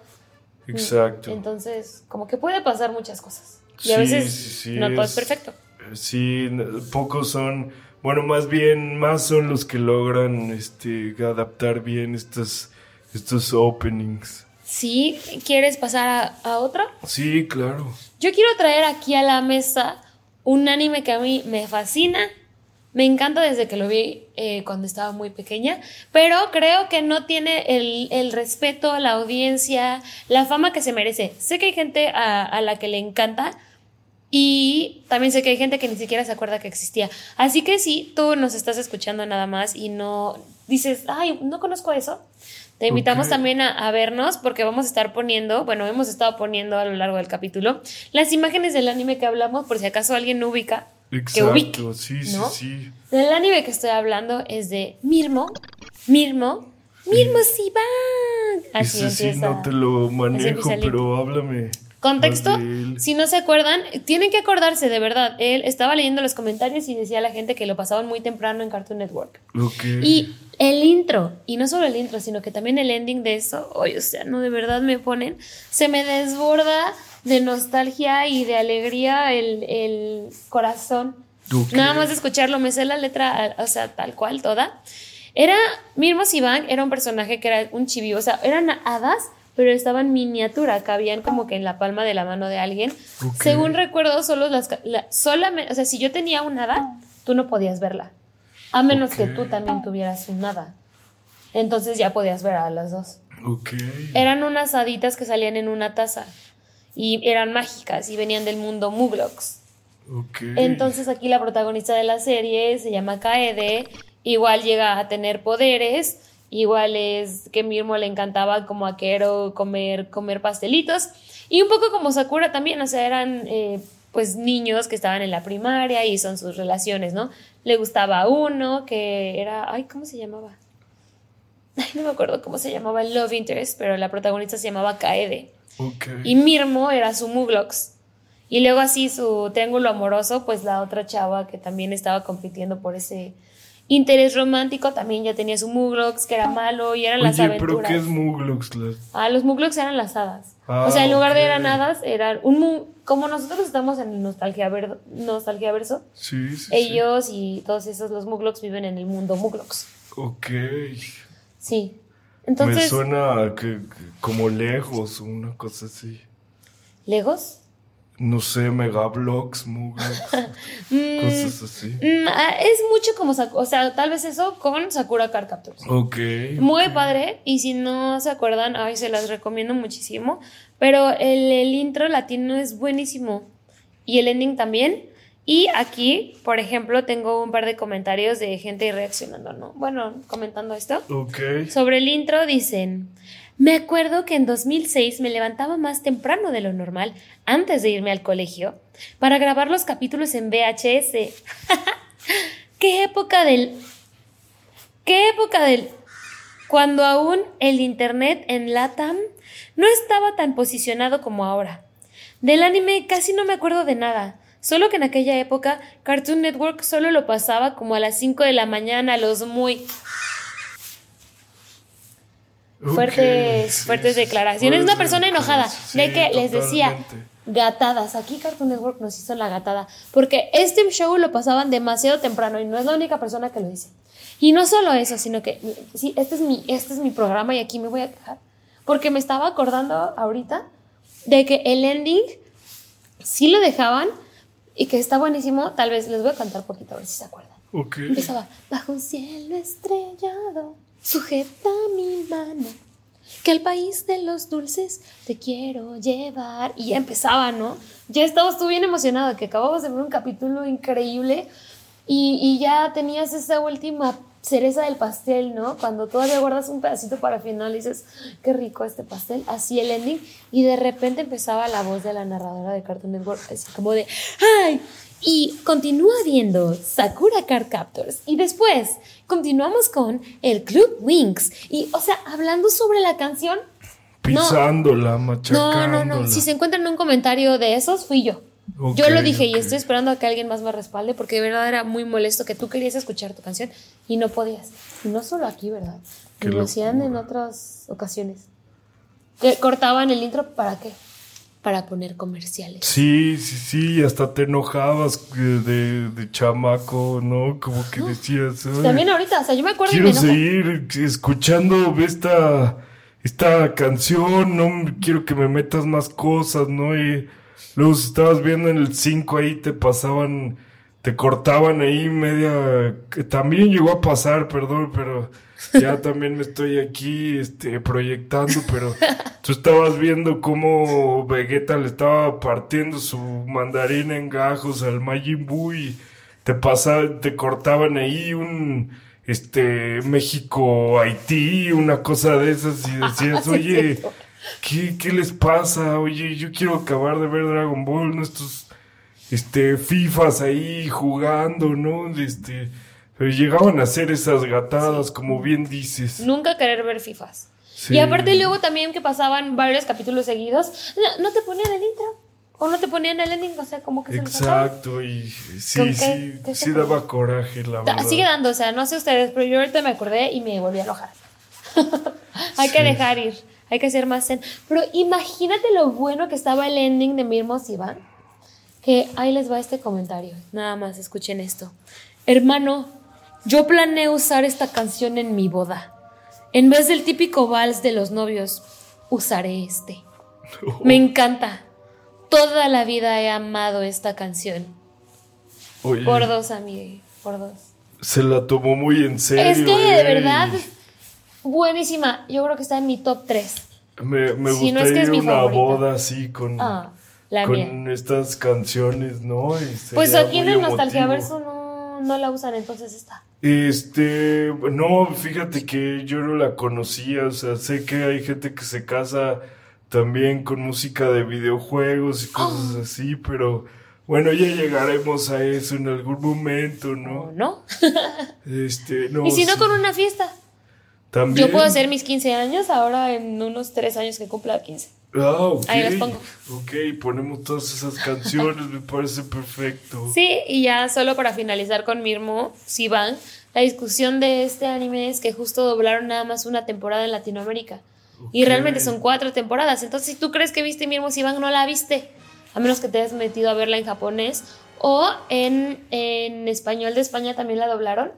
[SPEAKER 2] Exacto.
[SPEAKER 1] Entonces, como que puede pasar muchas cosas. Y a
[SPEAKER 2] Sí,
[SPEAKER 1] veces
[SPEAKER 2] sí, sí,
[SPEAKER 1] no todo es
[SPEAKER 2] es-
[SPEAKER 1] perfecto.
[SPEAKER 2] Sí, pocos son, bueno, más bien, más son los que logran este adaptar bien estos, estos openings.
[SPEAKER 1] ¿Sí? ¿Quieres pasar a, a otra?
[SPEAKER 2] Sí, claro.
[SPEAKER 1] Yo quiero traer aquí a la mesa un anime que a mí me fascina. Me encanta desde que lo vi eh, cuando estaba muy pequeña, pero creo que no tiene el, el respeto, la audiencia, la fama que se merece. Sé que hay gente a, a la que le encanta y también sé que hay gente que ni siquiera se acuerda que existía. Así que si tú nos estás escuchando nada más y no dices, ay, no conozco eso, te invitamos también a, a vernos porque vamos a estar poniendo, bueno, hemos estado poniendo a lo largo del capítulo las imágenes del anime que hablamos por si acaso alguien no ubica. Que ubique,
[SPEAKER 2] Exacto, sí, sí,
[SPEAKER 1] ¿no?
[SPEAKER 2] sí.
[SPEAKER 1] El anime que estoy hablando es de Mirmo, Mirmo, Mirmo Sivan. Así
[SPEAKER 2] Ese sí
[SPEAKER 1] empieza.
[SPEAKER 2] no te lo manejo, pero háblame.
[SPEAKER 1] Contexto, si no se acuerdan, tienen que acordarse de verdad. Él estaba leyendo los comentarios y decía a la gente que lo pasaban muy temprano en Cartoon Network. Y el intro, y no solo el intro, sino que también el ending de eso, oye, o sea, no de verdad me ponen, se me desborda de nostalgia y de alegría el, el corazón.
[SPEAKER 2] Ok.
[SPEAKER 1] Nada más de escucharlo, me sé la letra, o sea, tal cual, toda. Era, Mirmo Sivan era un personaje que era un chibi, o sea, eran hadas, pero estaban miniatura, cabían como que en la palma de la mano de alguien. Según recuerdo, solo las, la- solamente, o sea, si yo tenía un hada, tú no podías verla. A menos que tú también tuvieras un hada. Entonces ya podías ver a las dos.
[SPEAKER 2] Ok.
[SPEAKER 1] Eran unas haditas que salían en una taza y eran mágicas y venían del mundo Muglox.
[SPEAKER 2] Ok.
[SPEAKER 1] Entonces aquí la protagonista de la serie se llama Kaede, igual llega a tener poderes, igual es que Mirmo le encantaba como a Kero comer, comer pastelitos y un poco como Sakura también, o sea, eran eh, pues niños que estaban en la primaria y son sus relaciones, ¿no? Le gustaba a uno que era, ay, ¿cómo se llamaba? Ay, no me acuerdo cómo se llamaba el Love Interest, pero la protagonista se llamaba Kaede.
[SPEAKER 2] Ok.
[SPEAKER 1] Y Mirmo era su Muglox. Y luego así su triángulo amoroso, pues la otra chava que también estaba compitiendo por ese interés romántico, también ya tenía su Muglox, que era malo, y eran las aventuras.
[SPEAKER 2] pero ¿qué es Muglox?
[SPEAKER 1] Ah, los Muglox eran las hadas.
[SPEAKER 2] Ah,
[SPEAKER 1] o sea, en lugar de eran hadas, eran un mu- como nosotros estamos en el nostalgia, ver- nostalgia verso,
[SPEAKER 2] Sí, sí, sí.
[SPEAKER 1] ellos y todos esos, los Muglox viven en el mundo Muglox.
[SPEAKER 2] Ok.
[SPEAKER 1] Sí.
[SPEAKER 2] Me
[SPEAKER 1] Entonces,
[SPEAKER 2] suena a que, que como lejos, una cosa así.
[SPEAKER 1] ¿Legos?
[SPEAKER 2] No sé, Megablox, Muglox, cosas así.
[SPEAKER 1] Mm, ah, es mucho como, o sea, tal vez eso con Sakura Card Captors.
[SPEAKER 2] Ok.
[SPEAKER 1] Muy padre, y si no se acuerdan, ay, se las recomiendo muchísimo. Pero el, el intro latino es buenísimo. Y el ending también. Y aquí, por ejemplo, tengo un par de comentarios de gente reaccionando, ¿no? Bueno, comentando esto.
[SPEAKER 2] Ok.
[SPEAKER 1] Sobre el intro dicen, me acuerdo que en 2006 me levantaba más temprano de lo normal antes de irme al colegio para grabar los capítulos en VHS. ¿Qué época del... ¿Qué época del... Cuando aún el Internet en LATAM no estaba tan posicionado como ahora. Del anime casi no me acuerdo de nada. Solo que en aquella época Cartoon Network solo lo pasaba como a las 5 de la mañana, los muy fuertes,
[SPEAKER 2] Ok, sí,
[SPEAKER 1] fuertes
[SPEAKER 2] sí,
[SPEAKER 1] declaraciones. Una persona enojada
[SPEAKER 2] declaraciones,
[SPEAKER 1] de
[SPEAKER 2] sí,
[SPEAKER 1] que les decía
[SPEAKER 2] totalmente.
[SPEAKER 1] gatadas. Aquí Cartoon Network nos hizo la gatada porque este show lo pasaban demasiado temprano y no es la única persona que lo dice. Y no solo eso, sino que sí, este es mi, este es mi programa y aquí me voy a quejar porque me estaba acordando ahorita de que el ending sí lo dejaban y que está buenísimo. Tal vez les voy a cantar poquito a ver si se acuerdan.
[SPEAKER 2] Ok.
[SPEAKER 1] Empezaba, bajo un cielo estrellado, sujeta mi mano, que al país de los dulces te quiero llevar. Y ya empezaba, ¿no? Ya estabas tú bien emocionado, que acababas de ver un capítulo increíble y, y ya tenías esa última cereza del pastel, ¿no? Cuando todavía guardas un pedacito para final y dices, qué rico este pastel, así el ending, y de repente empezaba la voz de la narradora de Cartoon Network, así como de, ¡ay! Y continúa viendo Sakura Card Captors. Y después continuamos con el Club Wings. Y, o sea, hablando sobre la canción.
[SPEAKER 2] Pisándola,
[SPEAKER 1] No,
[SPEAKER 2] machacándola.
[SPEAKER 1] no, no. Si se encuentran un comentario de esos, fui yo. Yo lo dije y estoy esperando a que alguien más me respalde porque de verdad era muy molesto que tú querías escuchar tu canción y no podías. Y no solo aquí, ¿verdad? Lo hacían en otras ocasiones. Que cortaban el intro para qué? Para poner comerciales.
[SPEAKER 2] Sí, sí, sí, hasta te enojabas eh, de, de chamaco, ¿no? Como que decías, "Ay,
[SPEAKER 1] También ahorita, o sea, yo me acuerdo
[SPEAKER 2] quiero
[SPEAKER 1] me
[SPEAKER 2] seguir escuchando esta, esta canción, no quiero que me metas más cosas, ¿no? Y luego si estabas viendo en el 5 ahí te pasaban, te cortaban ahí media, que también llegó a pasar, perdón, pero ya también me estoy aquí este, proyectando, pero tú estabas viendo cómo Vegeta le estaba partiendo su mandarina en gajos al Majin Buu y te pasaba, te cortaban ahí un este México Haití, una cosa de esas y decías, oye. ¿qué, ¿qué les pasa? Oye, yo quiero acabar de ver Dragon Ball, ¿no? Estos este FIFAs ahí jugando, ¿no? Este, pero llegaban a hacer esas gatadas, como bien dices.
[SPEAKER 1] Nunca querer ver FIFAs.
[SPEAKER 2] Sí.
[SPEAKER 1] Y aparte luego también que pasaban varios capítulos seguidos, no, no te ponían el intro o no te ponían el ending, o sea, como que se.
[SPEAKER 2] Exacto, y
[SPEAKER 1] ¿Con
[SPEAKER 2] sí, sí,
[SPEAKER 1] ¿Qué se
[SPEAKER 2] sí daba coraje, la
[SPEAKER 1] Da-
[SPEAKER 2] verdad.
[SPEAKER 1] Sigue dando, o sea, no sé ustedes, pero yo ahorita me acordé y me volví a enojar. hay que dejar ir, hay que ser más zen. Pero imagínate lo bueno que estaba el ending de Mirmos Iván. Que ahí les va este comentario. Nada más, escuchen esto. Hermano, yo planeo usar esta canción en mi boda. En vez del típico vals de los novios, usaré este. Me encanta. Toda la vida he amado esta canción.
[SPEAKER 2] Oye,
[SPEAKER 1] Por dos, amigue, por dos.
[SPEAKER 2] se la tomó muy en serio.
[SPEAKER 1] Es que de
[SPEAKER 2] ¿eh?
[SPEAKER 1] verdad, buenísima. Yo creo que está en mi top 3.
[SPEAKER 2] Me, me
[SPEAKER 1] Sí, no
[SPEAKER 2] gustaría
[SPEAKER 1] es que es
[SPEAKER 2] ir a
[SPEAKER 1] mi
[SPEAKER 2] una
[SPEAKER 1] favorita.
[SPEAKER 2] boda así con,
[SPEAKER 1] Ah, la
[SPEAKER 2] con
[SPEAKER 1] mía.
[SPEAKER 2] estas canciones, ¿no?
[SPEAKER 1] Pues aquí en el Nostalgia. Verso no, no la usan, entonces está.
[SPEAKER 2] Este, no, fíjate que yo no la conocía, o sea, sé que hay gente que se casa también con música de videojuegos y cosas
[SPEAKER 1] Ah.
[SPEAKER 2] así, pero bueno, ya llegaremos a eso en algún momento,
[SPEAKER 1] ¿O
[SPEAKER 2] ¿no?
[SPEAKER 1] no?
[SPEAKER 2] Este, no.
[SPEAKER 1] y si no,
[SPEAKER 2] sí.
[SPEAKER 1] con una fiesta.
[SPEAKER 2] También.
[SPEAKER 1] Yo puedo hacer mis 15 años ahora en unos 3 años que cumpla 15.
[SPEAKER 2] Ah, ok.
[SPEAKER 1] Ahí las pongo.
[SPEAKER 2] Ok, ponemos todas esas canciones, me parece perfecto.
[SPEAKER 1] Sí, y ya solo para finalizar con Mirmo, Sivan, la discusión de este anime es que justo doblaron nada más una temporada en Latinoamérica. Y
[SPEAKER 2] Ok.
[SPEAKER 1] realmente son cuatro temporadas. Entonces, si tú crees que viste Mirmo Sivan, no la viste. A menos que te hayas metido a verla en japonés. O en, en español de España también la doblaron.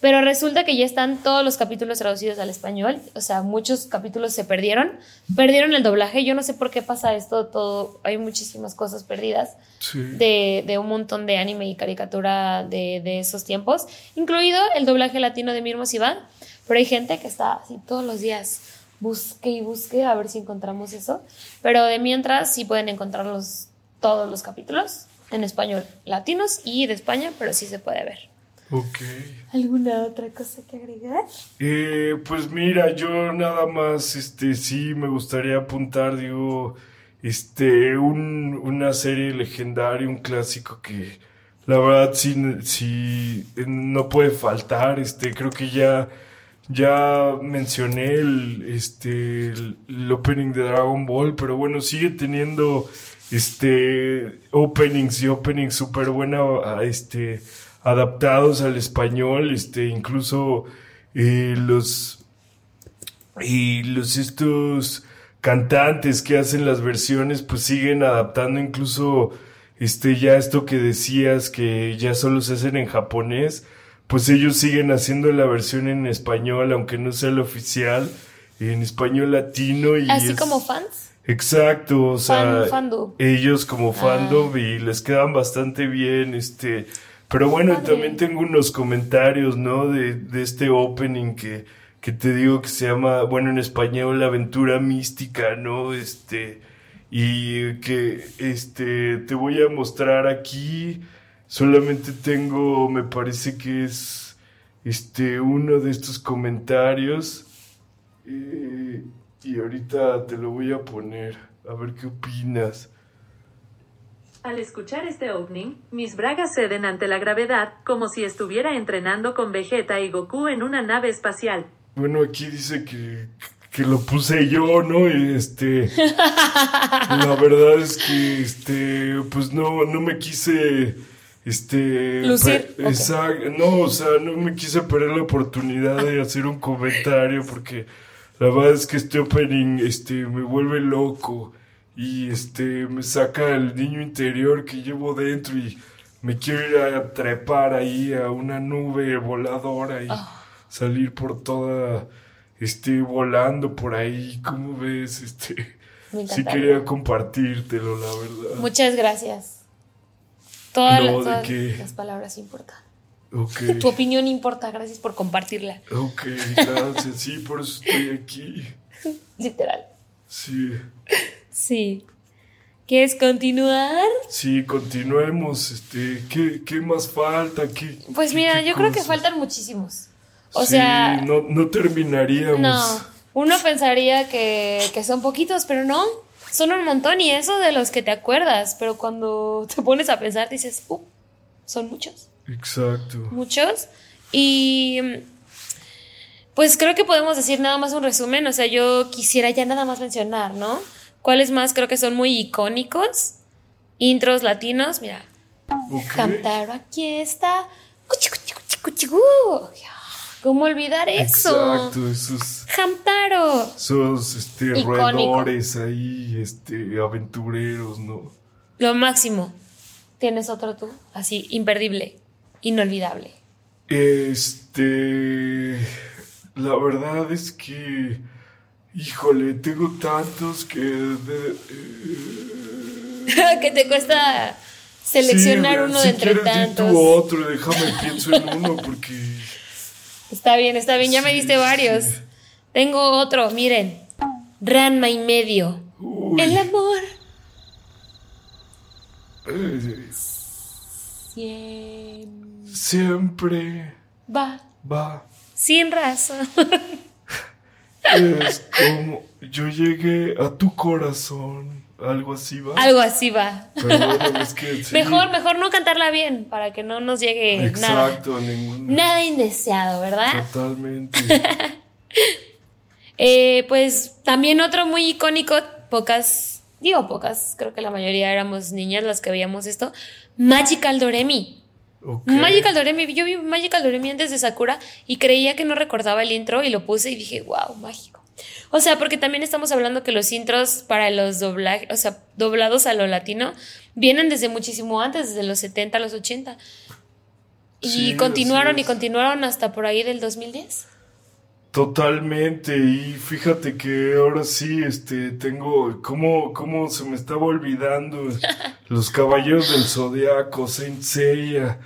[SPEAKER 1] Pero resulta que ya están todos los capítulos traducidos al español. O sea, muchos capítulos se perdieron. Perdieron el doblaje. Yo no sé por qué pasa esto. Todo, hay muchísimas cosas perdidas
[SPEAKER 2] Sí.
[SPEAKER 1] de, de un montón de anime y caricatura de, de esos tiempos, incluido el doblaje latino de Mirmo Iván. Pero hay gente que está así todos los días, busque y busque a ver si encontramos eso. Pero de mientras sí pueden encontrarlos todos los capítulos en español latinos y de España, pero sí se puede ver.
[SPEAKER 2] Ok.
[SPEAKER 1] ¿Alguna otra cosa que agregar?
[SPEAKER 2] Eh, pues mira, yo nada más, este, sí me gustaría apuntar, digo, este, un, una serie legendaria, un clásico que la verdad sí, sí no puede faltar, este, creo que ya, ya mencioné el, este, el, el opening de Dragon Ball, pero bueno, sigue teniendo, este, openings y openings súper buena, a- este, adaptados al español, este, incluso eh, los y los estos cantantes que hacen las versiones pues siguen adaptando incluso este ya esto que decías que ya solo se hacen en japonés pues ellos siguen haciendo la versión en español aunque no sea la oficial en español latino y
[SPEAKER 1] Así
[SPEAKER 2] es-
[SPEAKER 1] como fans.
[SPEAKER 2] Exacto, o sea,
[SPEAKER 1] Fan-
[SPEAKER 2] ellos como
[SPEAKER 1] Ah.
[SPEAKER 2] fandom y les quedan bastante bien, este, pero bueno, también tengo unos comentarios, ¿no? De, de este opening que, que te digo que se llama, bueno, en español, La Aventura Mística, ¿no? Este, y que, este, te voy a mostrar aquí, solamente tengo, me parece que es, este, uno de estos comentarios. Eh, y ahorita te lo voy a poner. A ver qué opinas.
[SPEAKER 3] Al escuchar este opening, mis bragas ceden ante la gravedad, como si estuviera entrenando con Vegeta y Goku en una nave espacial.
[SPEAKER 2] Bueno, aquí dice que, que lo puse yo, ¿no? Y este. la verdad es que, este. Pues no, no me quise. Este.
[SPEAKER 1] Lucir,
[SPEAKER 2] pe-
[SPEAKER 1] ok.
[SPEAKER 2] exact- No, o sea, no me quise perder la oportunidad de hacer un comentario porque la verdad es que este opening, este, me vuelve loco y este, me saca el niño interior que llevo dentro y me quiero ir a trepar ahí a una nube voladora y
[SPEAKER 1] Ah.
[SPEAKER 2] salir por toda, este, volando por ahí. ¿Cómo ves? Este, sí quería compartírtelo, la verdad.
[SPEAKER 1] Muchas gracias. Todas,
[SPEAKER 2] No,
[SPEAKER 1] las, las palabras importan.
[SPEAKER 2] Ok.
[SPEAKER 1] Tu opinión importa, gracias por compartirla.
[SPEAKER 2] Ok, gracias. Sí, por eso estoy aquí.
[SPEAKER 1] Literal.
[SPEAKER 2] Sí.
[SPEAKER 1] Sí. ¿Quieres continuar?
[SPEAKER 2] Sí, continuemos. Este, ¿qué, qué más falta? ¿Qué,
[SPEAKER 1] Pues mira,
[SPEAKER 2] qué
[SPEAKER 1] yo creo que faltan muchísimos. O
[SPEAKER 2] Sí,
[SPEAKER 1] sea, no,
[SPEAKER 2] no, no terminaríamos.
[SPEAKER 1] uno pensaría que, que son poquitos, pero no, son un montón y eso de los que te acuerdas, pero cuando te pones a pensar dices, uh, son muchos,
[SPEAKER 2] Exacto.
[SPEAKER 1] muchos. Y mm, pues creo que podemos decir nada más un resumen, o sea, yo quisiera ya nada más mencionar, ¿no? ¿Cuáles más creo que son muy icónicos? Intros latinos, mira,
[SPEAKER 2] Ok.
[SPEAKER 1] Hamtaro, aquí está. Gu. ¿Cómo olvidar eso?
[SPEAKER 2] Exacto, esos,
[SPEAKER 1] Hamtaro.
[SPEAKER 2] esos este, roedores ahí, este, aventureros, ¿no?
[SPEAKER 1] Lo máximo. ¿Tienes otro tú? Así, imperdible, inolvidable.
[SPEAKER 2] Este. La verdad es que. Híjole, tengo tantos que. de- eh,
[SPEAKER 1] que te cuesta seleccionar
[SPEAKER 2] sí,
[SPEAKER 1] uno
[SPEAKER 2] si
[SPEAKER 1] de entre
[SPEAKER 2] quieres, di
[SPEAKER 1] tantos.
[SPEAKER 2] tú otro, déjame pienso en uno porque.
[SPEAKER 1] Está bien, está bien, ya me diste varios.
[SPEAKER 2] sí.
[SPEAKER 1] Tengo otro, miren. Ranma y medio.
[SPEAKER 2] Uy.
[SPEAKER 1] El amor.
[SPEAKER 2] Eh,
[SPEAKER 1] Siempre va
[SPEAKER 2] va.
[SPEAKER 1] sin razón.
[SPEAKER 2] Es como yo llegué a tu corazón. Algo así va.
[SPEAKER 1] Algo así va.
[SPEAKER 2] Perdón, es que sí.
[SPEAKER 1] Mejor, mejor no cantarla bien para que no nos llegue nada.
[SPEAKER 2] Exacto, ningún.
[SPEAKER 1] Nada indeseado, ¿verdad?
[SPEAKER 2] Totalmente.
[SPEAKER 1] Eh, pues también otro muy icónico, pocas, digo pocas, creo que la mayoría éramos niñas las que veíamos esto, Magical Doremi.
[SPEAKER 2] Ok.
[SPEAKER 1] Magical Doremi, yo vi Magical Doremi antes de Sakura y creía que no recordaba el intro y lo puse y dije, wow, mágico. O sea, porque también estamos hablando que los intros para los doblajes, o sea, doblados a lo latino, vienen desde muchísimo antes, desde los 70 a los 80. Y
[SPEAKER 2] Sí,
[SPEAKER 1] continuaron y continuaron hasta por ahí del 2010.
[SPEAKER 2] Totalmente, y fíjate que ahora sí, este, tengo, cómo, cómo se me estaba olvidando los Caballeros del Zodiaco, Saint Seiya,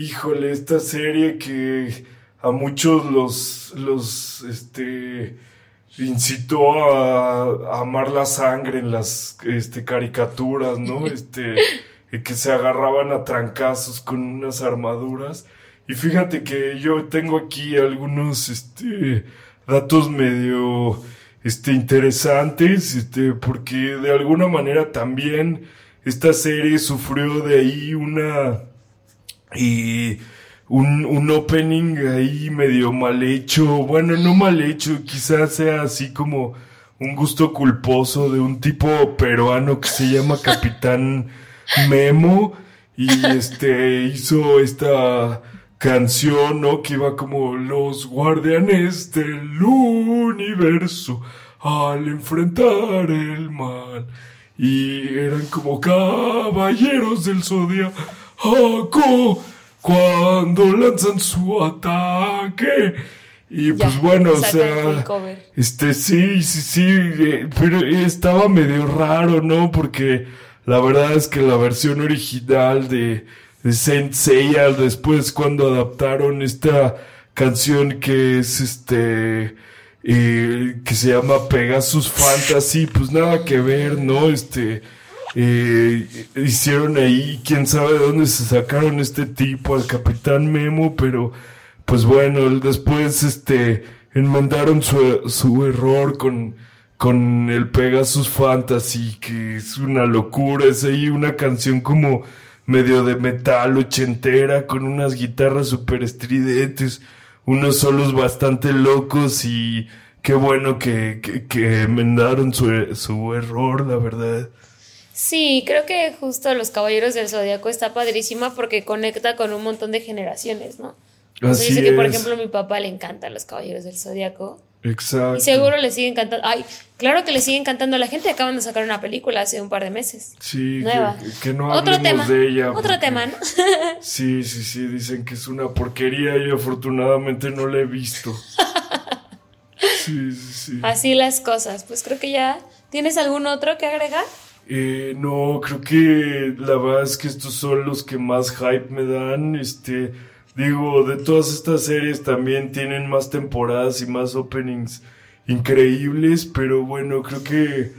[SPEAKER 2] híjole, esta serie que a muchos los, los, este, incitó a, a amar la sangre en las, este, caricaturas, ¿no? Este, que se agarraban a trancazos con unas armaduras. Y fíjate que yo tengo aquí algunos este datos medio este interesantes, este porque de alguna manera también esta serie sufrió de ahí una y un, un opening ahí medio mal hecho, bueno, no mal hecho, quizás sea así como un gusto culposo de un tipo peruano que se llama Capitán Memo y este hizo esta canción, ¿no? Que iba como los guardianes del universo al enfrentar el mal. Y eran como caballeros del zodiaco cuando lanzan su ataque. Y
[SPEAKER 1] Ya,
[SPEAKER 2] pues bueno, o sea, este sí, sí, sí, eh, pero estaba medio raro, ¿no? Porque la verdad es que la versión original de, de Saint Seiya, después cuando adaptaron esta canción que es este, eh, que se llama Pegasus Fantasy, pues nada que ver, ¿no? Este, eh, hicieron ahí, quién sabe de dónde se sacaron este tipo, al Capitán Memo, pero pues bueno, después este enmendaron su, su error con, con el Pegasus Fantasy, que es una locura, es ahí una canción como medio de metal ochentera, con unas guitarras super estridentes, unos solos bastante locos y qué bueno que, que, que enmendaron su, su error, la verdad.
[SPEAKER 1] Sí, creo que justo Los Caballeros del Zodiaco está padrísima porque conecta con un montón de generaciones, ¿no? O sea, yo sé que, por ejemplo, a mi papá le encantan Los Caballeros del Zodiaco.
[SPEAKER 2] Exacto.
[SPEAKER 1] Y seguro le siguen cantando. Ay, claro que le siguen cantando a la gente. Acaban de sacar una película hace un par de meses.
[SPEAKER 2] Sí,
[SPEAKER 1] Nueva.
[SPEAKER 2] que, que no
[SPEAKER 1] Otro tema.
[SPEAKER 2] de ella.
[SPEAKER 1] Otro tema, ¿no?
[SPEAKER 2] Sí, sí, sí, dicen que es una porquería y afortunadamente no la he visto. Sí, sí, sí.
[SPEAKER 1] Así las cosas. Pues creo que ya. ¿Tienes algún otro que agregar?
[SPEAKER 2] Eh, no, creo que la verdad es que estos son los que más hype me dan. Este, digo, de todas estas series también tienen más temporadas y más openings increíbles, pero bueno, creo que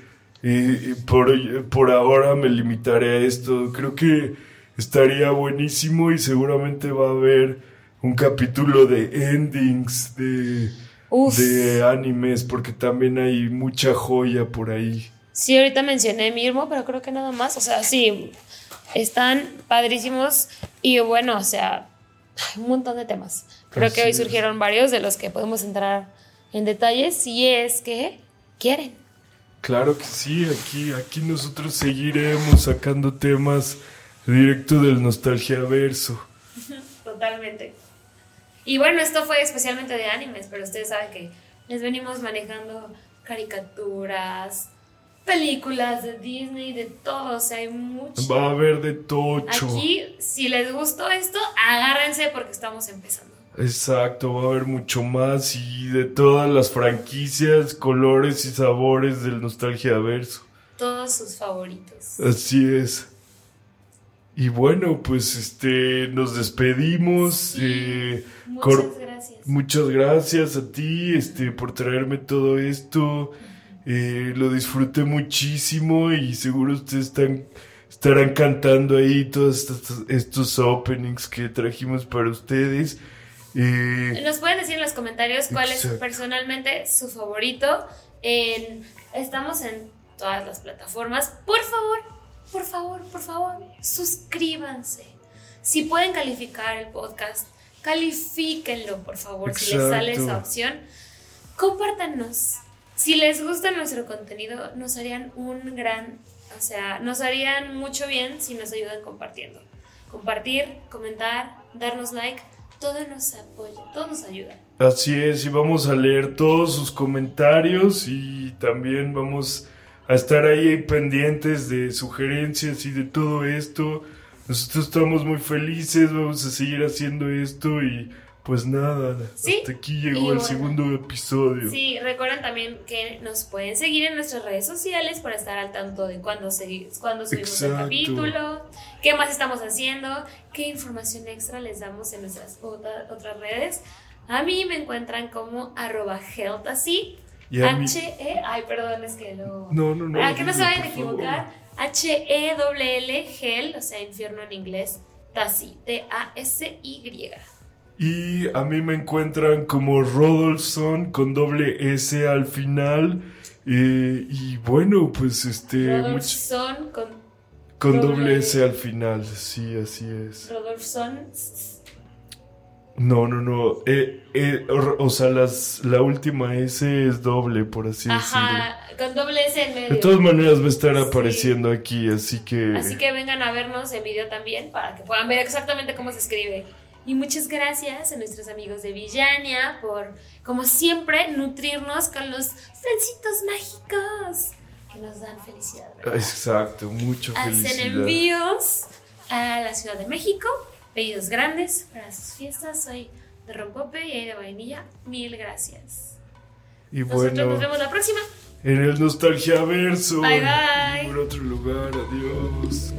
[SPEAKER 2] eh, por, por ahora me limitaré a esto. Creo que estaría buenísimo y seguramente va a haber un capítulo de endings de,
[SPEAKER 1] Uf.
[SPEAKER 2] de animes, porque también hay mucha joya por ahí.
[SPEAKER 1] Sí, ahorita mencioné Mirmo, pero creo que nada más. O sea, sí, están padrísimos. Y bueno, o sea, hay un montón de temas. Creo
[SPEAKER 2] Así
[SPEAKER 1] que hoy surgieron varios de los que podemos entrar en detalles. Si es que quieren.
[SPEAKER 2] Claro que sí, aquí, aquí nosotros seguiremos sacando temas directo del Nostalgia Verso.
[SPEAKER 1] Totalmente. Y bueno, esto fue especialmente de animes, pero ustedes saben que les venimos manejando caricaturas, películas de Disney, de todo. O sea, hay mucho.
[SPEAKER 2] Va a haber de tocho.
[SPEAKER 1] Aquí, si les gustó esto, agárrense porque estamos empezando.
[SPEAKER 2] Exacto, va a haber mucho más y de todas las franquicias, colores y sabores del Nostalgia Verso.
[SPEAKER 1] Todos sus favoritos.
[SPEAKER 2] Así es. Y bueno, pues este, nos despedimos.
[SPEAKER 1] Sí.
[SPEAKER 2] eh,
[SPEAKER 1] Muchas gracias.
[SPEAKER 2] Muchas gracias a ti, este, por traerme todo esto. Eh, lo disfruté muchísimo y seguro ustedes están, estarán cantando ahí todos estos, estos openings que trajimos para ustedes. Eh,
[SPEAKER 1] Nos pueden decir en los comentarios cuál
[SPEAKER 2] Exacto.
[SPEAKER 1] es personalmente su favorito. En- estamos en todas las plataformas. Por favor, por favor, por favor, suscríbanse. Si pueden calificar el podcast, califíquenlo, por favor, si les sale esa opción. Compártanos. Si les gusta nuestro contenido, nos harían un gran, o sea, nos harían mucho bien si nos ayudan compartiendo. Compartir, comentar, darnos like, todo nos apoya, todo nos ayuda.
[SPEAKER 2] Así es, y vamos a leer todos sus comentarios y también vamos a estar ahí pendientes de sugerencias y de todo esto. Nosotros estamos muy felices, vamos a seguir haciendo esto y pues nada,
[SPEAKER 1] Sí,
[SPEAKER 2] hasta aquí llegó el segundo episodio.
[SPEAKER 1] Sí, recuerden también que nos pueden seguir en nuestras redes sociales para estar al tanto de cuándo, cuándo subimos el capítulo, qué más estamos haciendo, qué información extra les damos en nuestras otra- otras redes. A mí me encuentran como arroba health así. H-E, ay, perdón, es que lo...
[SPEAKER 2] No, no, no.
[SPEAKER 1] Para que no se vayan a equivocar, H-E-L-L, gel, o sea, infierno en inglés, Tasi, T-A-S-Y.
[SPEAKER 2] Y a mí me encuentran como Rodolfson con doble S al final. Eh, y bueno, pues este. much-
[SPEAKER 1] Rodolfson con
[SPEAKER 2] con
[SPEAKER 1] doble-
[SPEAKER 2] doble S al final, sí, así es.
[SPEAKER 1] Rodolfson.
[SPEAKER 2] No, no, no. eh, eh, o, o sea, las, la última S es doble, por así
[SPEAKER 1] Ajá, con doble S en
[SPEAKER 2] decirlo.
[SPEAKER 1] medio.
[SPEAKER 2] De todas maneras va a estar
[SPEAKER 1] Sí.
[SPEAKER 2] apareciendo aquí, así que.
[SPEAKER 1] Así que vengan a vernos en video también para que puedan ver exactamente cómo se escribe. Y muchas gracias a nuestros amigos de Villania por, como siempre, nutrirnos con los flancitos mágicos que nos dan felicidad. ¿verdad?
[SPEAKER 2] Exacto,
[SPEAKER 1] Hacen
[SPEAKER 2] felicidad.
[SPEAKER 1] envíos a la Ciudad de México, pedidos grandes para sus fiestas. Soy de rompope y de vainilla. Mil gracias.
[SPEAKER 2] Y
[SPEAKER 1] Nosotros
[SPEAKER 2] bueno,
[SPEAKER 1] nos vemos la próxima.
[SPEAKER 2] en el Nostalgia Verso.
[SPEAKER 1] Bye, bye.
[SPEAKER 2] Por otro lugar, adiós.